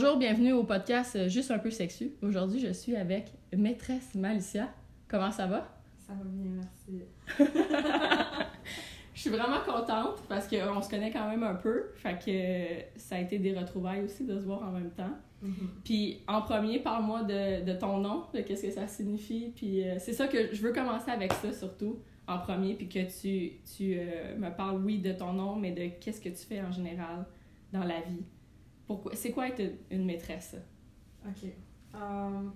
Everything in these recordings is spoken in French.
Bonjour, bienvenue au podcast euh, Juste un peu sexu. Aujourd'hui, je suis avec maîtresse Malicia. Comment ça va? Ça va bien, merci. Je suis vraiment contente parce qu'on se connaît quand même un peu. Fait que euh, ça a été des retrouvailles aussi de se voir en même temps. Puis en premier, parle-moi de, de ton nom, de qu'est-ce que ça signifie. Puis euh, c'est ça que je veux commencer avec ça surtout en premier, puis que tu, tu euh, me parles, oui, de ton nom, mais de qu'est-ce que tu fais en général dans la vie. Pourquoi, c'est quoi être une maîtresse? Ok. Euh,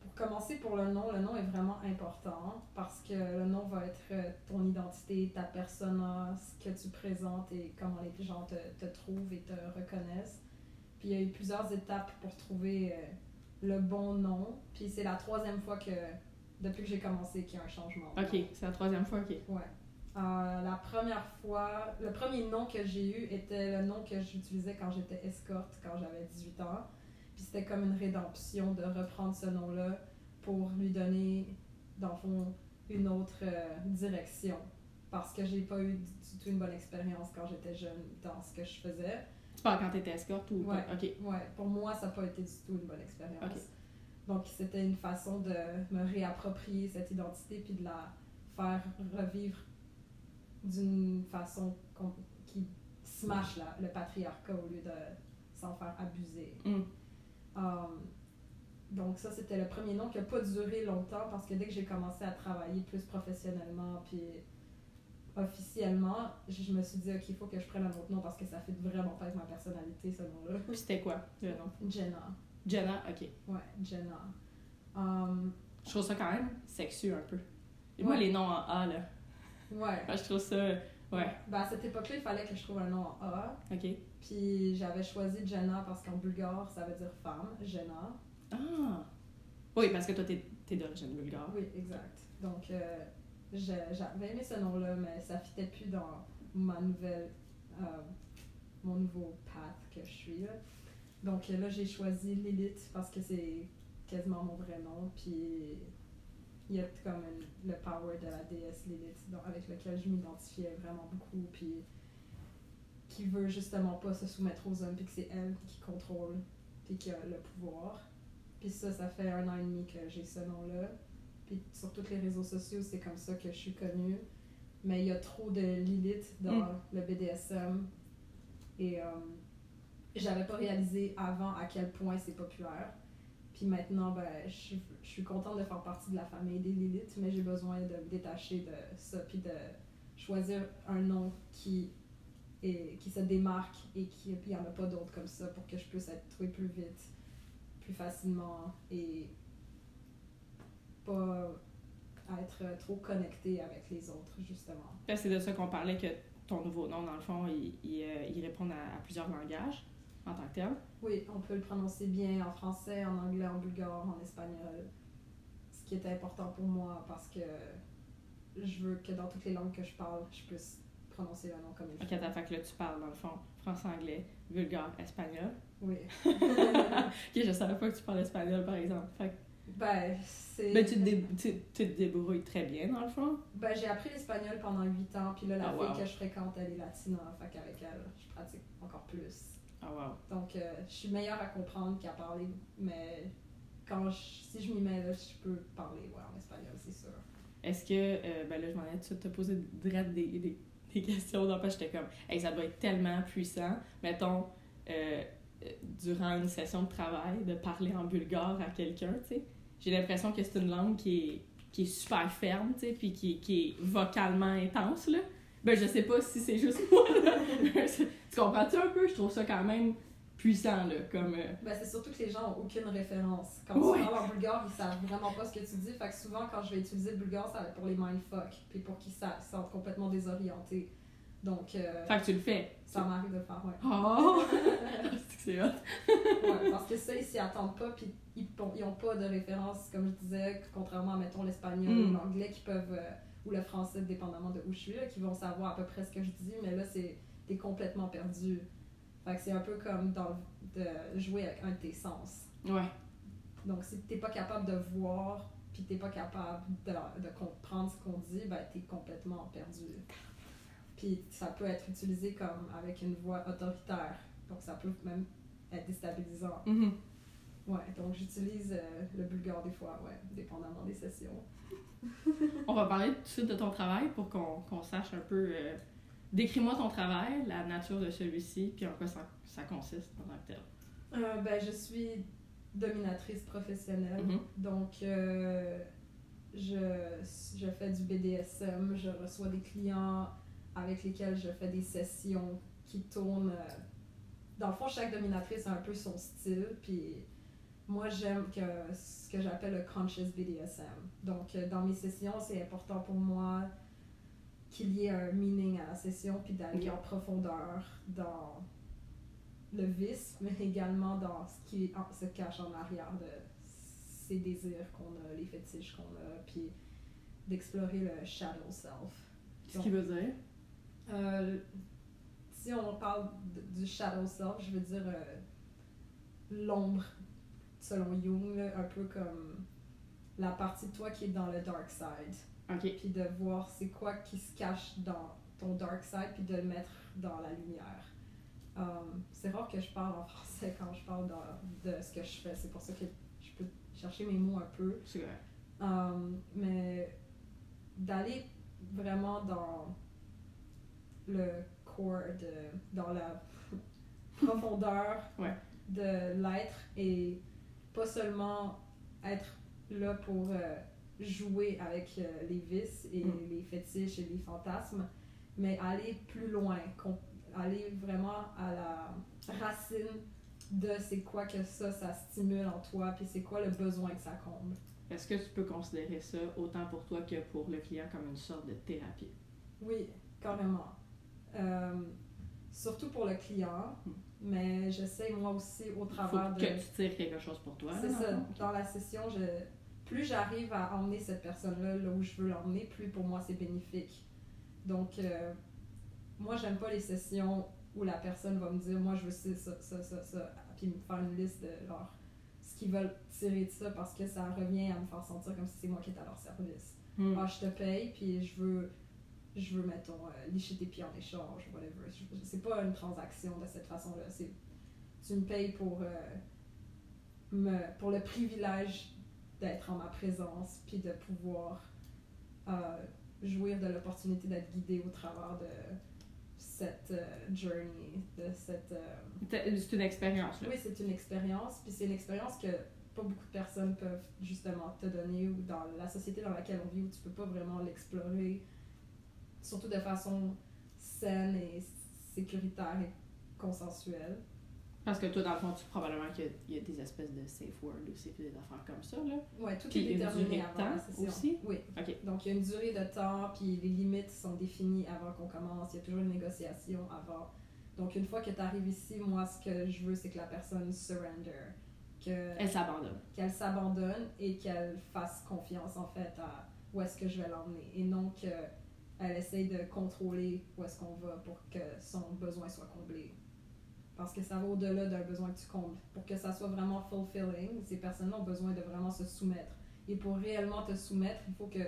pour commencer, pour le nom, le nom est vraiment important parce que le nom va être euh, ton identité, ta persona, ce que tu présentes et comment les gens te, te trouvent et te reconnaissent. Puis il y a eu plusieurs étapes pour trouver euh, le bon nom. Puis c'est la troisième fois que, depuis que j'ai commencé, qu'il y a un changement. Ok, c'est la troisième fois, ok. Ouais. Euh, la première fois, le premier nom que j'ai eu était le nom que j'utilisais quand j'étais escorte, quand j'avais 18 ans. Puis c'était comme une rédemption de reprendre ce nom-là pour lui donner, dans le fond, une autre euh, direction. Parce que j'ai pas eu du tout une bonne expérience quand j'étais jeune dans ce que je faisais. Tu parles quand t'étais escorte ou Ouais. pas? Ok. Ouais, pour moi, ça n'a pas été du tout une bonne expérience. Donc, c'était une façon de me réapproprier cette identité puis de la faire revivre d'une façon qui smash la- le patriarcat au lieu de s'en faire abuser. Mm. Um, donc, ça, c'était le premier nom qui n'a pas duré longtemps parce que dès que j'ai commencé à travailler plus professionnellement puis officiellement, je me suis dit, OK, il faut que je prenne un autre nom parce que ça fait vraiment pas avec ma personnalité, ce nom-là. Puis c'était quoi le nom? Jenna. Jenna, ok. Ouais, Jenna. Um, Je trouve ça quand même sexu un peu. Et moi, les noms en A, là. Ouais. Ah, je trouve ça. Ouais. Ben, à cette époque-là, il fallait que je trouve un nom en A. Ok. Puis j'avais choisi Jenna parce qu'en bulgare, ça veut dire femme, Jenna. Ah! Oui, parce que toi, t'es, d'origine bulgare. Oui, exact. Donc, euh, j'avais aimé ce nom-là, mais ça fitait plus dans ma nouvelle, euh, mon nouveau path que je suis. Là. Donc là, j'ai choisi Lilith parce que c'est quasiment mon vrai nom. Puis il y a comme le power de la déesse Lilith avec lequel je m'identifiais vraiment beaucoup. Puis qui veut justement pas se soumettre aux hommes, puis que c'est elle qui contrôle, puis qui a le pouvoir. Puis ça, ça fait un an et demi que j'ai ce nom-là. Puis sur tous les réseaux sociaux, c'est comme ça que je suis connue. Mais il y a trop de Lilith dans Mm. le BDSM. Et euh, j'avais pas réalisé avant à quel point c'est populaire. Puis maintenant, ben, je, je suis contente de faire partie de la famille des Lilith, mais j'ai besoin de me détacher de ça, puis de choisir un nom qui, qui se démarque et qui n'y en a pas d'autres comme ça pour que je puisse être trouvée plus vite, plus facilement et pas être trop connectée avec les autres, justement. Là, c'est de ça qu'on parlait que ton nouveau nom, dans le fond, il, il, euh, répond à plusieurs langages en tant que tel. Oui, on peut le prononcer bien en français, en anglais, en bulgare, en espagnol. Ce qui est important pour moi parce que je veux que dans toutes les langues que je parle, je puisse prononcer le nom comme il Ok, faut. t'as fait que là, tu parles, dans le fond, français, anglais, bulgare, espagnol. Oui. Ok, je savais pas que tu parlais espagnol, par exemple. Fait que- ben, c'est. ben, tu, te dé- tu, tu te débrouilles très bien, dans le fond. Ben, j'ai appris l'espagnol pendant 8 ans, puis là, la Ah, fille wow. que je fréquente, elle est latina, fait qu'avec elle, je pratique encore plus. Ah, wow. Donc, euh, je suis meilleure à comprendre qu'à parler, mais quand je, si je m'y mets, là, je peux parler ouais, en espagnol, c'est sûr. Est-ce que, euh, ben là, je m'en ai tout te poser direct des, des, des questions, donc j'étais comme, hey, ça doit être tellement puissant. Mettons, euh, durant une session de travail, de parler en bulgare à quelqu'un, tu sais. J'ai l'impression que c'est une langue qui est, qui est super ferme, tu sais, puis qui, qui est vocalement intense, là. Ben, je sais pas si c'est juste moi, là. tu comprends-tu un peu? Je trouve ça quand même puissant, là, comme... euh, Ben, c'est surtout que les gens n'ont aucune référence. Quand Ouais. tu parles en bulgare, ils savent vraiment pas ce que tu dis. Fait que souvent, quand je vais utiliser le bulgare, ça va être pour les mindfuck, puis pour qu'ils se sentent complètement désorientés. Donc, euh, Fait que tu le fais. ça m'arrive de le faire, ouais. Oh! c'est hot. Ouais, parce que ça, ils s'y attendent pas, puis ils n'ont pas de référence, comme je disais, contrairement à, mettons, l'espagnol Mm. ou l'anglais qui peuvent, euh, ou le français, dépendamment de où je suis, là, qui vont savoir à peu près ce que je dis, mais là, c'est t'es complètement perdu. Fait que c'est un peu comme dans, de jouer avec un de tes sens. Ouais. Donc, si t'es pas capable de voir, puis t'es pas capable de, de comprendre ce qu'on dit, ben, t'es complètement perdu. Puis ça peut être utilisé comme avec une voix autoritaire. Donc, ça peut même être déstabilisant. Mhm. Ouais, donc j'utilise euh, le bulgare des fois, ouais, dépendamment des sessions. On va parler tout de suite de ton travail pour qu'on sache un peu. euh, Décris-moi ton travail, la nature de celui-ci, puis en quoi ça, ça consiste en tant que tel. Euh, ben, je suis dominatrice professionnelle. Mhm. Donc, euh, je, je fais du BDSM, je reçois des clients avec lesquels je fais des sessions qui tournent. Dans le fond, chaque dominatrice a un peu son style, puis moi, j'aime que ce que j'appelle le conscious BDSM. Donc, euh, dans mes sessions, c'est important pour moi qu'il y ait un meaning à la session, puis d'aller en profondeur dans le vice, mais également dans ce qui se cache en arrière de ces désirs qu'on a, les fétiches qu'on a, puis d'explorer le shadow self. Ce qui veut dire? Euh, si on parle de- du shadow self, je veux dire euh, l'ombre, selon Jung, là, un peu comme la partie de toi qui est dans le dark side. Ok. Puis de voir c'est quoi qui se cache dans ton dark side, puis de le mettre dans la lumière. Um, c'est rare que je parle en français quand je parle dans- de ce que je fais. C'est pour ça que je peux chercher mes mots un peu. C'est vrai. Um, mais d'aller vraiment dans le core, de, dans la profondeur Ouais. de l'être et pas seulement être là pour euh, jouer avec euh, les vices et Mm. les fétiches et les fantasmes, mais aller plus loin, aller vraiment à la racine de c'est quoi que ça, ça stimule en toi, puis c'est quoi le besoin que ça comble. Est-ce que tu peux considérer ça autant pour toi que pour le client comme une sorte de thérapie? Oui, carrément. Euh, surtout pour le client, Mm. Mais j'essaie moi aussi au Faut travers de... que tu tires quelque chose pour toi. C'est ça, dans la session, je... plus j'arrive à emmener cette personne-là là où je veux l'emmener, plus pour moi c'est bénéfique. Donc, euh, moi j'aime pas les sessions où la personne va me dire, moi je veux ça, ça, ça, ça, puis me faire une liste de genre, ce qu'ils veulent tirer de ça parce que ça revient à me faire sentir comme si c'est moi qui est à leur service. Hmm. Ah, je te paye, puis je veux, je veux mettons, euh, licher tes pieds en échange, whatever. C'est pas une transaction de cette façon-là. C'est, tu me payes pour, euh, me, pour le privilège d'être en ma présence, puis de pouvoir euh, jouir de l'opportunité d'être guidé au travers de cette euh, journey, de cette... C'est une expérience, là. oui, c'est une expérience, puis c'est une expérience que pas beaucoup de personnes peuvent justement te donner ou dans la société dans laquelle on vit où tu peux pas vraiment l'explorer, surtout de façon saine et sécuritaire et consensuelle. Parce que toi, dans le fond, tu probablement qu'il y y, a des espèces de safe word aussi, puis des affaires comme ça, là. Ouais, tout Puis est une déterminé durée de avant temps aussi? Oui. Donc il y a une durée de temps, puis les limites sont définies avant qu'on commence. Il y a toujours une négociation avant. Donc une fois que tu arrives ici, moi ce que je veux c'est que la personne surrender, que Elle s'abandonne. qu'elle s'abandonne et qu'elle fasse confiance en fait à où est-ce que je vais l'emmener et non qu'elle essaye de contrôler où est-ce qu'on va pour que son besoin soit comblé. Parce que ça va au-delà d'un besoin que tu combles. Pour que ça soit vraiment fulfilling, ces personnes-là ont besoin de vraiment se soumettre. Et pour réellement te soumettre, il faut que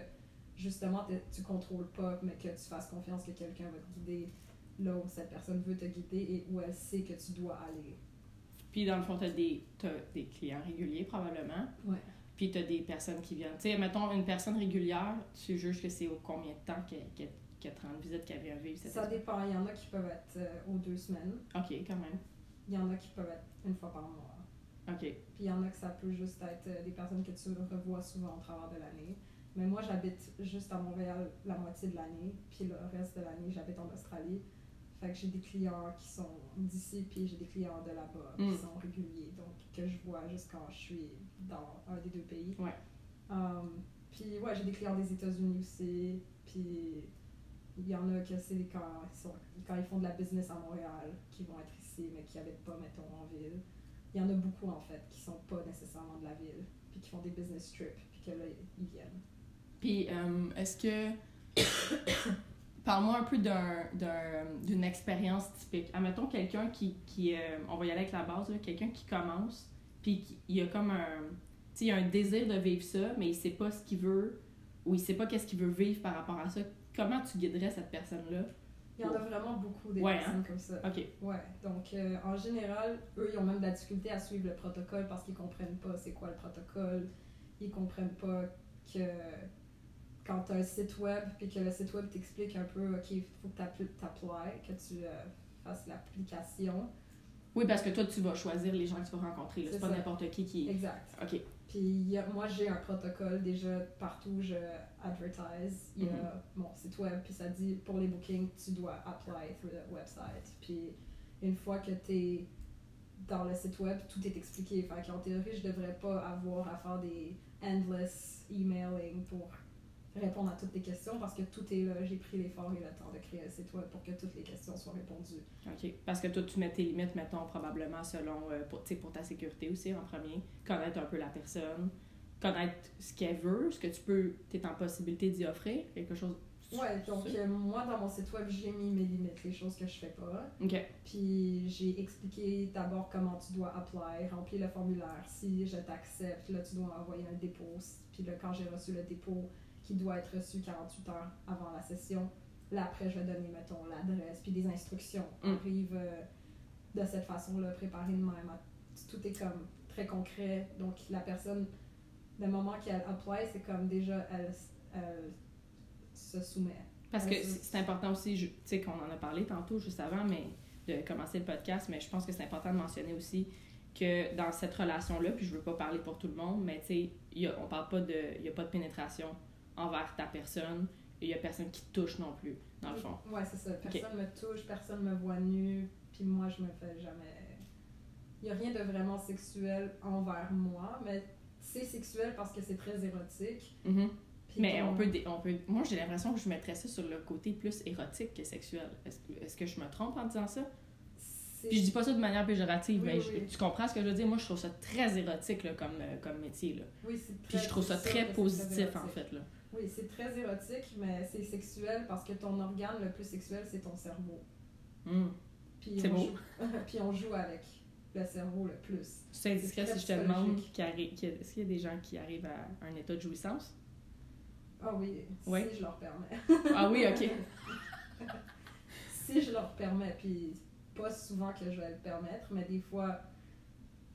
justement te- tu contrôles pas, mais que tu fasses confiance que quelqu'un va te guider là où cette personne veut te guider et où elle sait que tu dois aller. Puis dans le fond, des, t'as des clients réguliers, probablement. Ouais. Puis t'as des personnes qui viennent. Tu sais, mettons, une personne régulière, tu juges que c'est au combien de temps qu'elle qu'elle- qu'elle te rend visite, qu'elle vient vivre cette Ça dépend. Il y en a qui peuvent être euh, aux deux semaines. Ok, quand même. Il y en a qui peuvent être une fois par mois. Ok. Puis il y en a que ça peut juste être euh, des personnes que tu revois souvent au travers de l'année. Mais moi, j'habite juste à Montréal la moitié de l'année. Puis le reste de l'année, j'habite en Australie. Fait que j'ai des clients qui sont d'ici, puis j'ai des clients de là-bas Mm. qui sont réguliers. Donc que je vois juste quand je suis dans un des deux pays. Ouais. Um, puis ouais, j'ai des clients des États-Unis aussi. Puis il y en a que c'est quand ils, sont, quand ils font de la business à Montréal, qui vont être ici, mais qui habitent pas, mettons, en ville. Il y en a beaucoup, en fait, qui sont pas nécessairement de la ville, puis qui font des business trips, puis que là, ils viennent. Puis, euh, est-ce que. Parle-moi un peu d'un, d'un- d'une expérience typique. Admettons quelqu'un qui. qui euh, on va y aller avec la base, là, quelqu'un qui commence, puis qui, il a comme un. Tu sais, il a un désir de vivre ça, mais il sait pas ce qu'il veut, ou il sait pas qu'est-ce qu'il veut vivre par rapport à ça. Comment tu guiderais cette personne-là? Il y en a vraiment beaucoup des Ouais, hein? personnes comme ça. Ok. Ouais, donc euh, en général, eux, ils ont même de la difficulté à suivre le protocole parce qu'ils comprennent pas c'est quoi le protocole. Ils comprennent pas que quand tu as un site web puis que le site web t'explique un peu, OK, il faut que tu applies, que tu euh, fasses l'application. Oui, parce que toi, tu vas choisir les gens que tu vas rencontrer. C'est pas n'importe qui qui. Exact. Ok. Puis moi, j'ai un protocole déjà partout où je advertise. Il y a Mhm. mon site web, puis ça dit pour les bookings, tu dois apply through the website. Puis une fois que tu es dans le site web, tout est expliqué. Fait qu'en théorie, je devrais pas avoir à faire des endless emailing pour répondre à toutes tes questions parce que tout est là. J'ai pris l'effort et le temps de créer un site web pour que toutes les questions soient répondues. OK. Parce que toi, tu mets tes limites, mettons, probablement selon, euh, pour, tu sais, pour ta sécurité aussi, en premier. Connaître un peu la personne, connaître ce qu'elle veut, ce que tu peux, tu es en possibilité d'y offrir, quelque chose. Ouais, donc euh, moi, dans mon site web, j'ai mis mes limites, les choses que je fais pas. OK. Puis j'ai expliqué d'abord comment tu dois apply, remplir le formulaire. Si je t'accepte, là tu dois envoyer un dépôt. Puis là, quand j'ai reçu le dépôt, qui doit être reçu 48 heures avant la session, là après je vais donner, mettons, l'adresse, puis des instructions. Mm. Arrive euh, de cette façon-là, préparer de même. Tout est comme très concret. Donc la personne, le moment qu'elle apply, c'est comme déjà, elle, elle se soumet. Parce que c'est important aussi, tu sais, qu'on en a parlé tantôt, juste avant, mais de commencer le podcast, mais je pense que c'est important de mentionner aussi que dans cette relation-là, puis je veux pas parler pour tout le monde, mais tu sais, on parle pas de, il y a pas de pénétration envers ta personne, et il y a personne qui te touche non plus, dans le fond. Ouais, c'est ça. Personne me touche, personne me voit nu, puis moi, je me fais jamais. Il n'y a rien de vraiment sexuel envers moi, mais c'est sexuel parce que c'est très érotique. Mhm. Puis Mais on peut, on peut. Moi, j'ai l'impression que je mettrais ça sur le côté plus érotique que sexuel. Est-ce que, est-ce que je me trompe en disant ça? Puis je dis pas ça de manière péjorative, Oui, mais oui. je- tu comprends ce que je veux dire? Moi, je trouve ça très érotique là, comme, euh, comme métier. Là. Oui, c'est Puis je trouve ça très positif, en fait. Là. Oui, c'est très érotique, mais c'est sexuel parce que ton organe le plus sexuel, c'est ton cerveau. Hmm. Puis C'est on beau. Joue... puis on joue avec le cerveau le plus. C'est indiscret si je te demande arri- a- est-ce qu'il y a des gens qui arrivent à un état de jouissance? Ah oui, Oui. si je leur permets. Ah oui, ok. si je leur permets, puis pas souvent que je vais le permettre, mais des fois,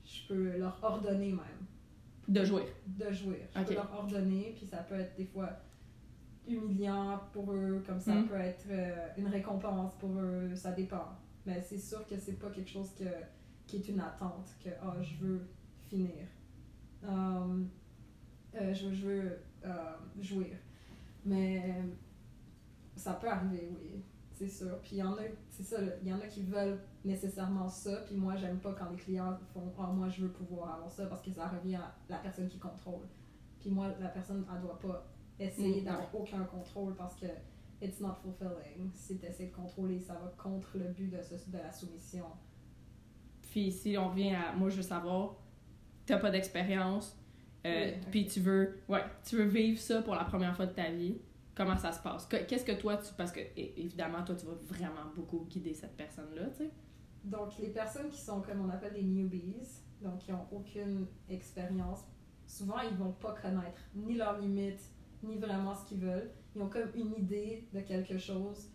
je peux leur ordonner même De jouer. de jouer. Je Ok. peux leur ordonner, puis ça peut être des fois humiliant pour eux, comme ça Mhm. peut être euh, une récompense pour eux, ça dépend. Mais c'est sûr que c'est pas quelque chose que, qui est une attente, que ah, je veux finir. Um, euh, je, je veux euh, jouir. Mais ça peut arriver, oui, c'est sûr. Puis il y en a, c'est ça, il y en a qui veulent nécessairement ça, puis moi j'aime pas quand les clients font ah moi je veux pouvoir avoir ça parce que ça revient à la personne qui contrôle. Puis moi la personne elle doit pas essayer Mm, d'avoir aucun contrôle parce que it's not fulfilling. Si tu essaies de contrôler, ça va contre le but de, ce- de la soumission. Puis si on revient à. Moi, je veux savoir, t'as pas d'expérience, euh, Oui, puis tu veux. Ouais, tu veux vivre ça pour la première fois de ta vie. Comment ça se passe? Que- Qu'est-ce que toi, tu. Parce que, évidemment, toi, tu vas vraiment beaucoup guider cette personne-là, tu sais. Donc, les personnes qui sont comme on appelle des newbies, donc qui n'ont aucune expérience, souvent ils vont pas connaître ni leurs limites, ni vraiment ce qu'ils veulent. Ils ont comme une idée de quelque chose,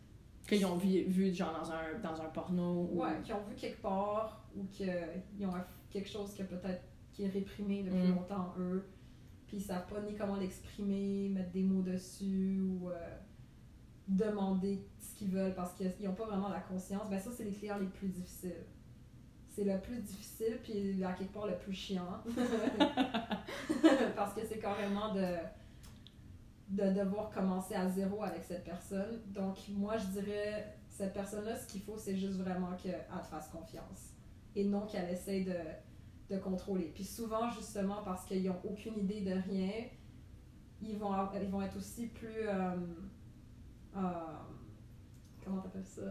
Qu'ils ont vu, vu genre dans un, dans un porno ou. ouais, qu'ils ont vu quelque part ou qu'ils ont quelque chose que peut-être qui est réprimé depuis Mm. longtemps eux, puis ils savent pas ni comment l'exprimer, mettre des mots dessus ou euh, demander ce qu'ils veulent parce qu'ils n'ont pas vraiment la conscience. Ben ça, c'est les clients les plus difficiles. C'est le plus difficile, puis à quelque part le plus chiant. parce que c'est carrément de, de devoir commencer à zéro avec cette personne. Donc, moi, je dirais, cette personne-là, ce qu'il faut, c'est juste vraiment qu'elle te fasse confiance. Et non qu'elle essaye de, de contrôler. Puis souvent, justement, parce qu'ils n'ont aucune idée de rien, ils vont, avoir- ils vont être aussi plus. euh, euh, comment t'appelles ça?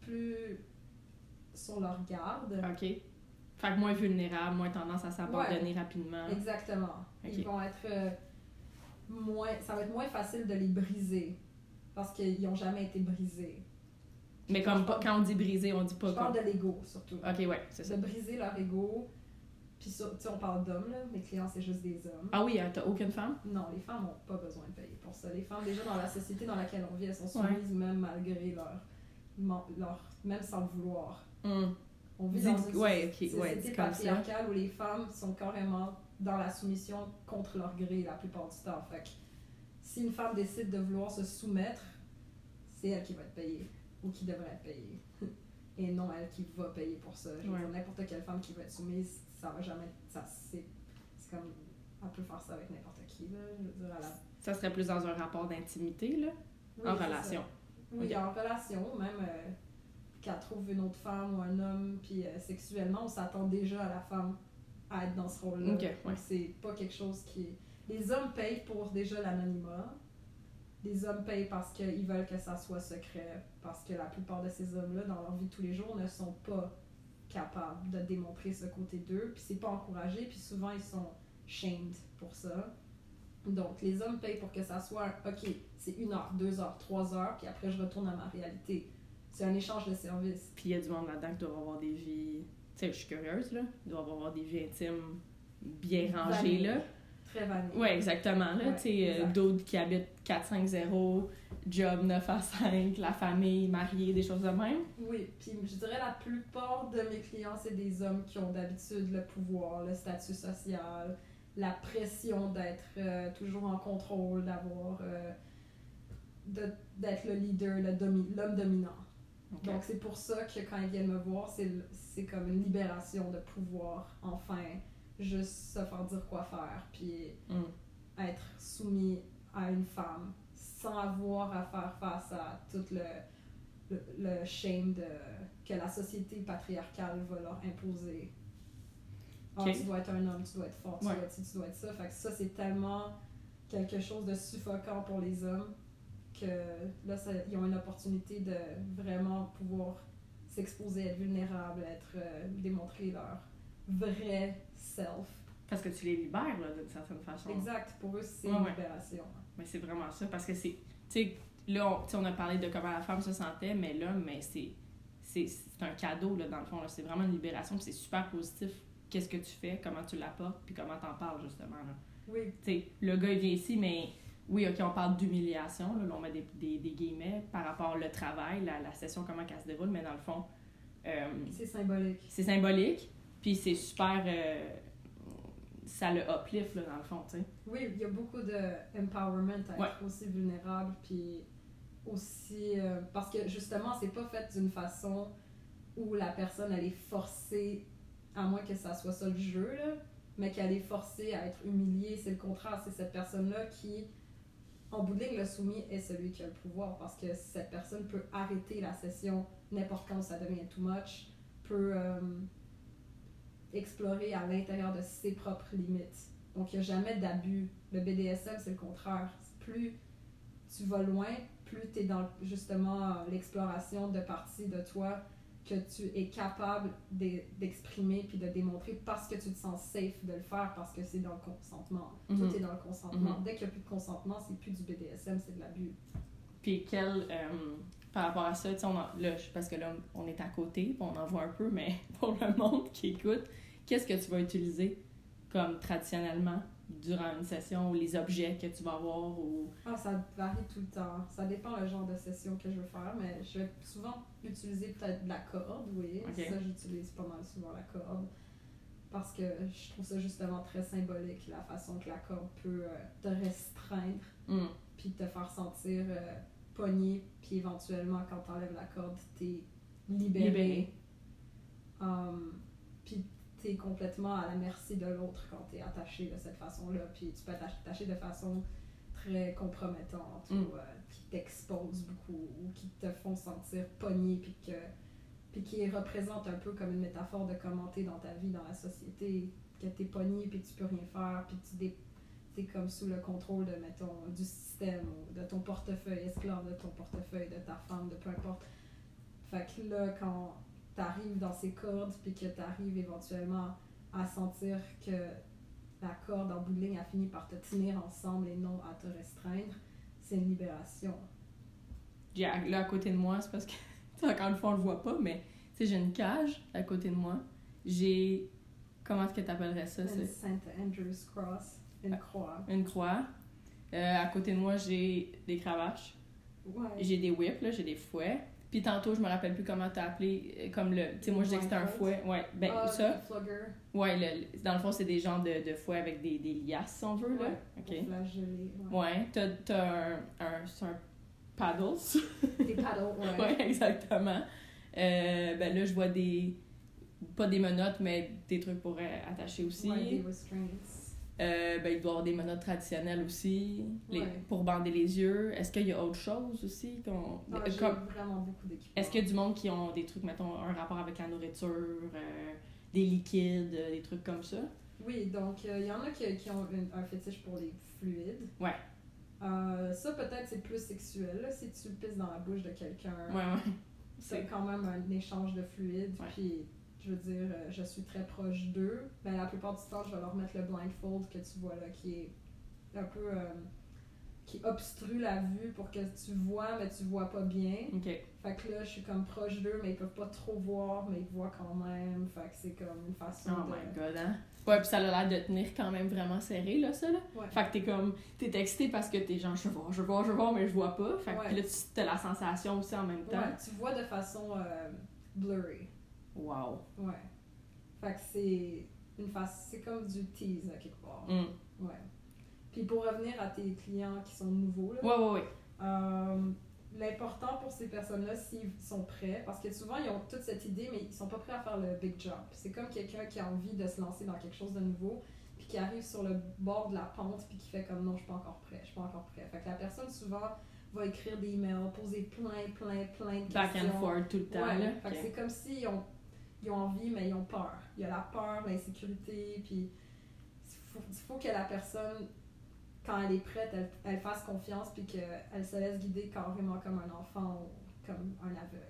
Plus sur leur garde. OK. Fait que moins vulnérable, moins tendance à s'abandonner rapidement. Exactement. Ils vont être euh, moins. Ça va être moins facile de les briser parce qu'ils n'ont jamais été brisés. Mais comme pas- quand on dit briser, on dit pas Je parle comme. de l'ego surtout. Ok, ouais, c'est ça. De briser leur ego Puis tu sais, on parle d'hommes, là. Mes clients, c'est juste des hommes. Ah oui, hein, t'as aucune femme? Non, les femmes n'ont pas besoin de payer pour ça. Les femmes, déjà dans la société dans laquelle on vit, elles sont soumises même malgré leur, leur. même sans le vouloir. Hum. On vit dans une ouais, société ok, ouais, dis comme ça. patriarcale où les femmes sont carrément dans la soumission contre leur gré la plupart du temps. Fait que si une femme décide de vouloir se soumettre, c'est elle qui va être payée ou qui devrait être payée. Et non elle qui va payer pour ça. Ouais. n'importe quelle femme qui va être soumise, ça va jamais. Ça, c'est, c'est comme. Elle peut faire ça avec n'importe qui, là. Je veux dire, la. Ça serait plus dans un rapport d'intimité, là, Oui, en relation. ça. Oui, en relation, même euh, qu'elle trouve une autre femme ou un homme, puis euh, sexuellement, on s'attend déjà à la femme à être dans ce rôle-là. Ok, ouais. Donc, c'est pas quelque chose qui. Les hommes payent pour déjà l'anonymat. Les hommes payent parce qu'ils veulent que ça soit secret. Parce que la plupart de ces hommes-là, dans leur vie de tous les jours, ne sont pas capables de démontrer ce côté d'eux. Puis c'est pas encouragé. Puis souvent, ils sont shamed pour ça. Donc, les hommes payent pour que ça soit, OK, c'est une heure, deux heures, trois heures, puis après, je retourne à ma réalité. C'est un échange de services. Puis il y a du monde là-dedans qui doit avoir des vies. Tu sais, je suis curieuse, là. Doivent avoir des vies intimes bien rangées, là. Très vanille. Ouais, exactement, là. Ouais, tu euh, exact. d'autres qui habitent 4-5-0, job 9 à 5, la famille, mariée, des choses de même. Oui, puis je dirais la plupart de mes clients, c'est des hommes qui ont d'habitude le pouvoir, le statut social, la pression d'être euh, toujours en contrôle, d'avoir. euh, d'être le leader, le domi- l'homme dominant. Donc c'est pour ça que quand ils viennent me voir, c'est comme une libération de pouvoir, enfin, juste se faire dire quoi faire, puis Hum. être soumis à une femme sans avoir à faire face à tout le, le, le shame de, que la société patriarcale va leur imposer. Ah, Ok. tu dois être un homme, tu dois être fort, tu Ouais. dois être tu dois être ça. Fait que ça, c'est tellement quelque chose de suffocant pour les hommes que là, ça- ils ont une opportunité de vraiment pouvoir s'exposer, être vulnérables, être, euh, démontrer leur vrai self. Parce que tu les libères, là, d'une certaine façon. Exact, pour eux, c'est Ouais, une ouais. libération. Mais c'est vraiment ça, parce que c'est. Tu sais, là, on, on a parlé de comment la femme se sentait, mais là, mais c'est. C'est c'est un cadeau, là, dans le fond. là. C'est vraiment une libération, puis c'est super positif. Qu'est-ce que tu fais, comment tu l'apportes, puis comment t'en parles, justement. Là. Oui, Tu sais, le gars, il vient ici, mais oui, OK, on parle d'humiliation, là, là, on met des, des, des guillemets par rapport au travail, la, la session, comment elle se déroule, mais dans le fond, euh, c'est symbolique. c'est symbolique, puis c'est super. euh, ça le uplift, là, dans le fond, tu sais. Oui, il y a beaucoup de empowerment à être aussi vulnérable, puis aussi. euh, parce que justement, c'est pas fait d'une façon où la personne, elle est forcée, à moins que ça soit ça le jeu, là, mais qu'elle est forcée à être humiliée. C'est le contraire, c'est cette personne-là qui, en bout de ligne, le soumis est celui qui a le pouvoir, parce que cette personne peut arrêter la session n'importe quand ça devient too much, peut. euh, explorer à l'intérieur de ses propres limites. Donc, il n'y a jamais d'abus. Le BDSM, c'est le contraire. Plus tu vas loin, plus tu es dans justement l'exploration de parties de toi que tu es capable d'e- d'exprimer puis de démontrer parce que tu te sens safe de le faire, parce que c'est dans le consentement. Mhm. Tout est dans le consentement. Mhm. Dès qu'il n'y a plus de consentement, c'est plus du BDSM, c'est de l'abus. Puis quel, euh, par rapport à ça, tu sais, on en- là, parce que là, on est à côté, on en voit un peu, mais pour le monde qui écoute, qu'est-ce que tu vas utiliser comme traditionnellement durant une session ou les objets que tu vas avoir ou... Ah, ça varie tout le temps. Ça dépend le genre de session que je veux faire, mais je vais souvent utiliser peut-être de la corde, oui. Ça, j'utilise pas mal souvent la corde. Parce que je trouve ça justement très symbolique, la façon que la corde peut euh, te restreindre, puis te faire sentir euh, pogné, puis éventuellement, quand t'enlèves la corde, t'es libéré. Libéré. Um, puis t'es complètement à la merci de l'autre quand t'es attaché de cette façon-là. Puis tu peux être attaché de façon très compromettante Mm. ou euh, qui t'exposent beaucoup ou qui te font sentir pogné puis que puis qui représente un peu comme une métaphore de comment t'es dans ta vie, dans la société, que t'es pogné puis que tu peux rien faire puis tu dé- t'es comme sous le contrôle de, mettons, du système ou de ton portefeuille, esclave de ton portefeuille, de ta femme, de peu importe. Fait que là, quand t'arrives dans ces cordes puis que t'arrives éventuellement à sentir que la corde en bout de ligne a fini par te tenir ensemble et non à te restreindre, c'est une libération. J'ai, là, à côté de moi, c'est parce que, tu encore une fois, on le voit pas, mais, tu sais, j'ai une cage à côté de moi. J'ai Comment est-ce que t'appellerais ça? Une c'est- Saint Andrew's Cross, une croix. Une croix. Euh, à côté de moi, j'ai des cravaches. Ouais. J'ai des whips, là, j'ai des fouets. Puis tantôt, je me rappelle plus comment t'as appelé, euh, comme le... Tu sais, moi, je disais que c'était un fouet. Ouais, ben Ah, ça. le Ouais, le- dans le fond, c'est des genres de, de fouets avec des, des liasses, si on veut, là. Ouais. OK. pour flageller. Ouais. Ouais, t'as, t'as un, un, c'est un paddles. Des paddles, ouais. ouais, exactement. Euh, ben là, je vois des... Pas des menottes, mais des trucs pour euh, attacher aussi. Ouais, des restraints. Euh, ben, il doit y avoir des menottes traditionnelles aussi, les- Ouais. pour bander les yeux. Est-ce qu'il y a autre chose aussi? qu'on Ah, comme- vraiment beaucoup d'équipements. Est-ce qu'il y a du monde qui ont des trucs, mettons, un rapport avec la nourriture, euh, des liquides, euh, des trucs comme ça? Oui, donc il y en a qui, qui ont une- un fétiche pour les fluides. Ouais. Ça, peut-être, c'est plus sexuel. là, si tu pisses dans la bouche de quelqu'un, Ouais, ouais. c'est quand même un échange de fluides. Puis, je veux dire, euh, je suis très proche d'eux. Ben, la plupart du temps, je vais leur mettre le blindfold que tu vois là, qui est un peu. euh, qui obstrue la vue pour que tu vois, mais tu vois pas bien. OK. Fait que là, je suis comme proche d'eux, mais ils peuvent pas trop voir, mais ils voient quand même. Fait que c'est comme une façon Oh de. my god, hein? Ouais, puis ça a l'air de tenir quand même vraiment serré, là, ça, là. Ouais. Fait que t'es comme... T'es excité parce que t'es genre, je vois, je vois, je vois, mais je vois pas. Fait que Ouais. là, tu as la sensation aussi en même temps. Ouais, tu vois de façon euh, blurry. Wow. Ouais. Fait que c'est une face, c'est comme du tease à quelque part. Mm. Ouais. Puis pour revenir à tes clients qui sont nouveaux, là, Ouais, ouais, ouais. euh, l'important pour ces personnes-là, s'ils sont prêts, parce que souvent ils ont toute cette idée, mais ils sont pas prêts à faire le big jump. C'est comme quelqu'un qui a envie de se lancer dans quelque chose de nouveau, puis qui arrive sur le bord de la pente, puis qui fait comme non, je suis pas encore prêt, je suis pas encore prêt. Fait que la personne souvent va écrire des emails, poser plein, plein, plein de Back questions. and forth tout le temps, Ouais, là. fait que c'est comme s'ils ont, ils ont envie, mais ils ont peur. Il y a la peur, l'insécurité, puis il faut, faut que la personne, quand elle est prête, elle, fasse confiance, puis qu'elle se laisse guider carrément comme un enfant ou comme un aveugle.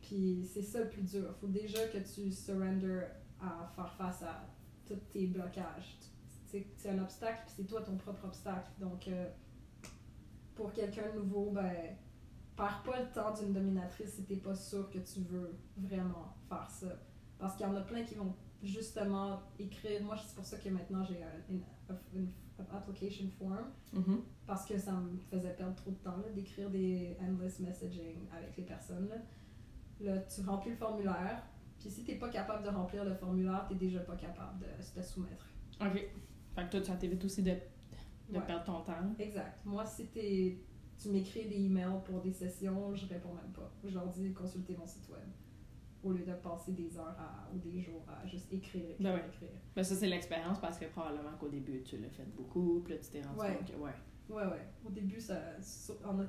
Puis c'est ça le plus dur. Il faut déjà que tu surrender à faire face à tous tes blocages. C'est un obstacle, puis c'est toi ton propre obstacle. Donc, euh, pour quelqu'un de nouveau, ben, perds pas le temps d'une dominatrice si t'es pas sûr que tu veux vraiment faire ça. Parce qu'il y en a plein qui vont justement écrire. Moi, c'est pour ça que maintenant j'ai un- une, une application form Mhm. parce que ça me faisait perdre trop de temps d'écrire des endless messaging avec les personnes. Là. Là, tu remplis le formulaire, puis si t'es pas capable de remplir le formulaire, t'es déjà pas capable de te soumettre. OK. Fait que toi, ça t'évite aussi de, de Ouais. perdre ton temps. Exact. Moi, si t'es- tu m'écris des emails pour des sessions, je réponds même pas. Je leur dis consultez mon site web. Au lieu de passer des heures à- ou des jours à juste écrire, écrire, Ben ouais. écrire. Ben ça, c'est l'expérience parce que probablement qu'au début, tu l'as fait beaucoup, puis là, tu t'es rendu Ouais. compte que, ouais. Ouais, ouais. Au début, ça,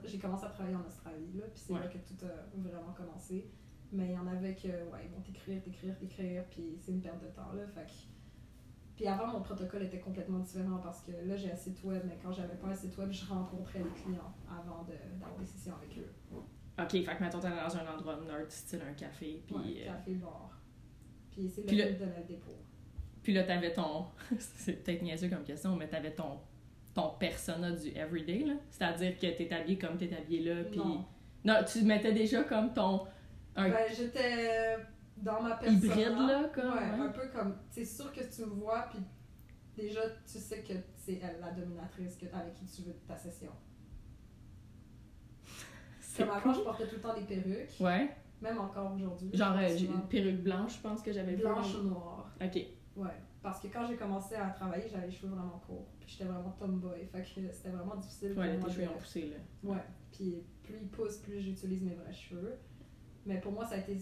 j'ai commencé à travailler en Australie, là, puis c'est Ouais. là que tout a vraiment commencé. Mais il y en avait que, ouais, ils vont t'écrire, t'écrire, t'écrire, puis c'est une perte de temps, là. Fait que- Puis avant, mon protocole était complètement différent parce que là, j'ai un site web, mais quand j'avais pas un site web, je rencontrais les clients avant de- d'avoir des sessions avec eux. OK, fait que mettons, t'es dans un endroit neutre, style un café, puis... Ouais, euh, café, bar. Puis c'est le le- de la dépôt. Puis là, t'avais ton. c'est peut-être niaiseux comme question, mais t'avais ton, ton persona du everyday, là? C'est-à-dire que t'es habillé comme t'es habillé là, puis. Non. Non, tu mettais déjà comme ton. Un... Ben, j'étais dans ma persona. Hybride, là, comme, Ouais, ouais. un peu comme. C'est sûr que tu me vois, puis déjà, tu sais que c'est elle, la dominatrice que, avec qui tu veux ta session. c'est Comme avant, cool. je portais tout le temps des perruques, Ouais. même encore aujourd'hui. Genre, euh, j'ai une perruque blanche, je pense que j'avais blanche ou noire. Ok. Ouais. Parce que quand j'ai commencé à travailler, j'avais les cheveux vraiment courts. Puis j'étais vraiment tomboy. Fait que c'était vraiment difficile pour Ouais, moi tes cheveux de- ont poussé, là. Ouais, puis plus ils poussent, plus j'utilise mes vrais cheveux. Mais pour moi, ça a été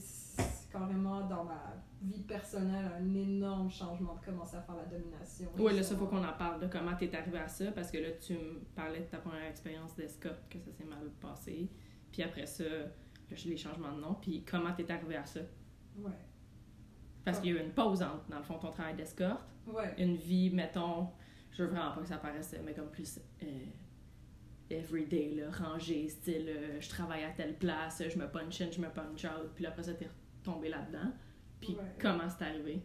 carrément dans ma vie personnelle un énorme changement de commencer à faire la domination. Ouais, là, ça, faut qu'on en parle de comment t'es arrivé à ça, parce que là, tu me parlais de ta première expérience d'escorte, que ça s'est mal passé. Puis après ça, les changements de nom, puis comment t'es arrivé à ça? Ouais. Parce qu'il y a eu une pause entre, dans le fond, ton travail d'escorte, Ouais. une vie, mettons, je veux vraiment pas que ça paraisse, mais comme plus euh, everyday, là, rangé, style, euh, je travaille à telle place, je me punch in, je me punch out, puis après ça, t'es retombé là-dedans. Puis Ouais. comment c'est arrivé?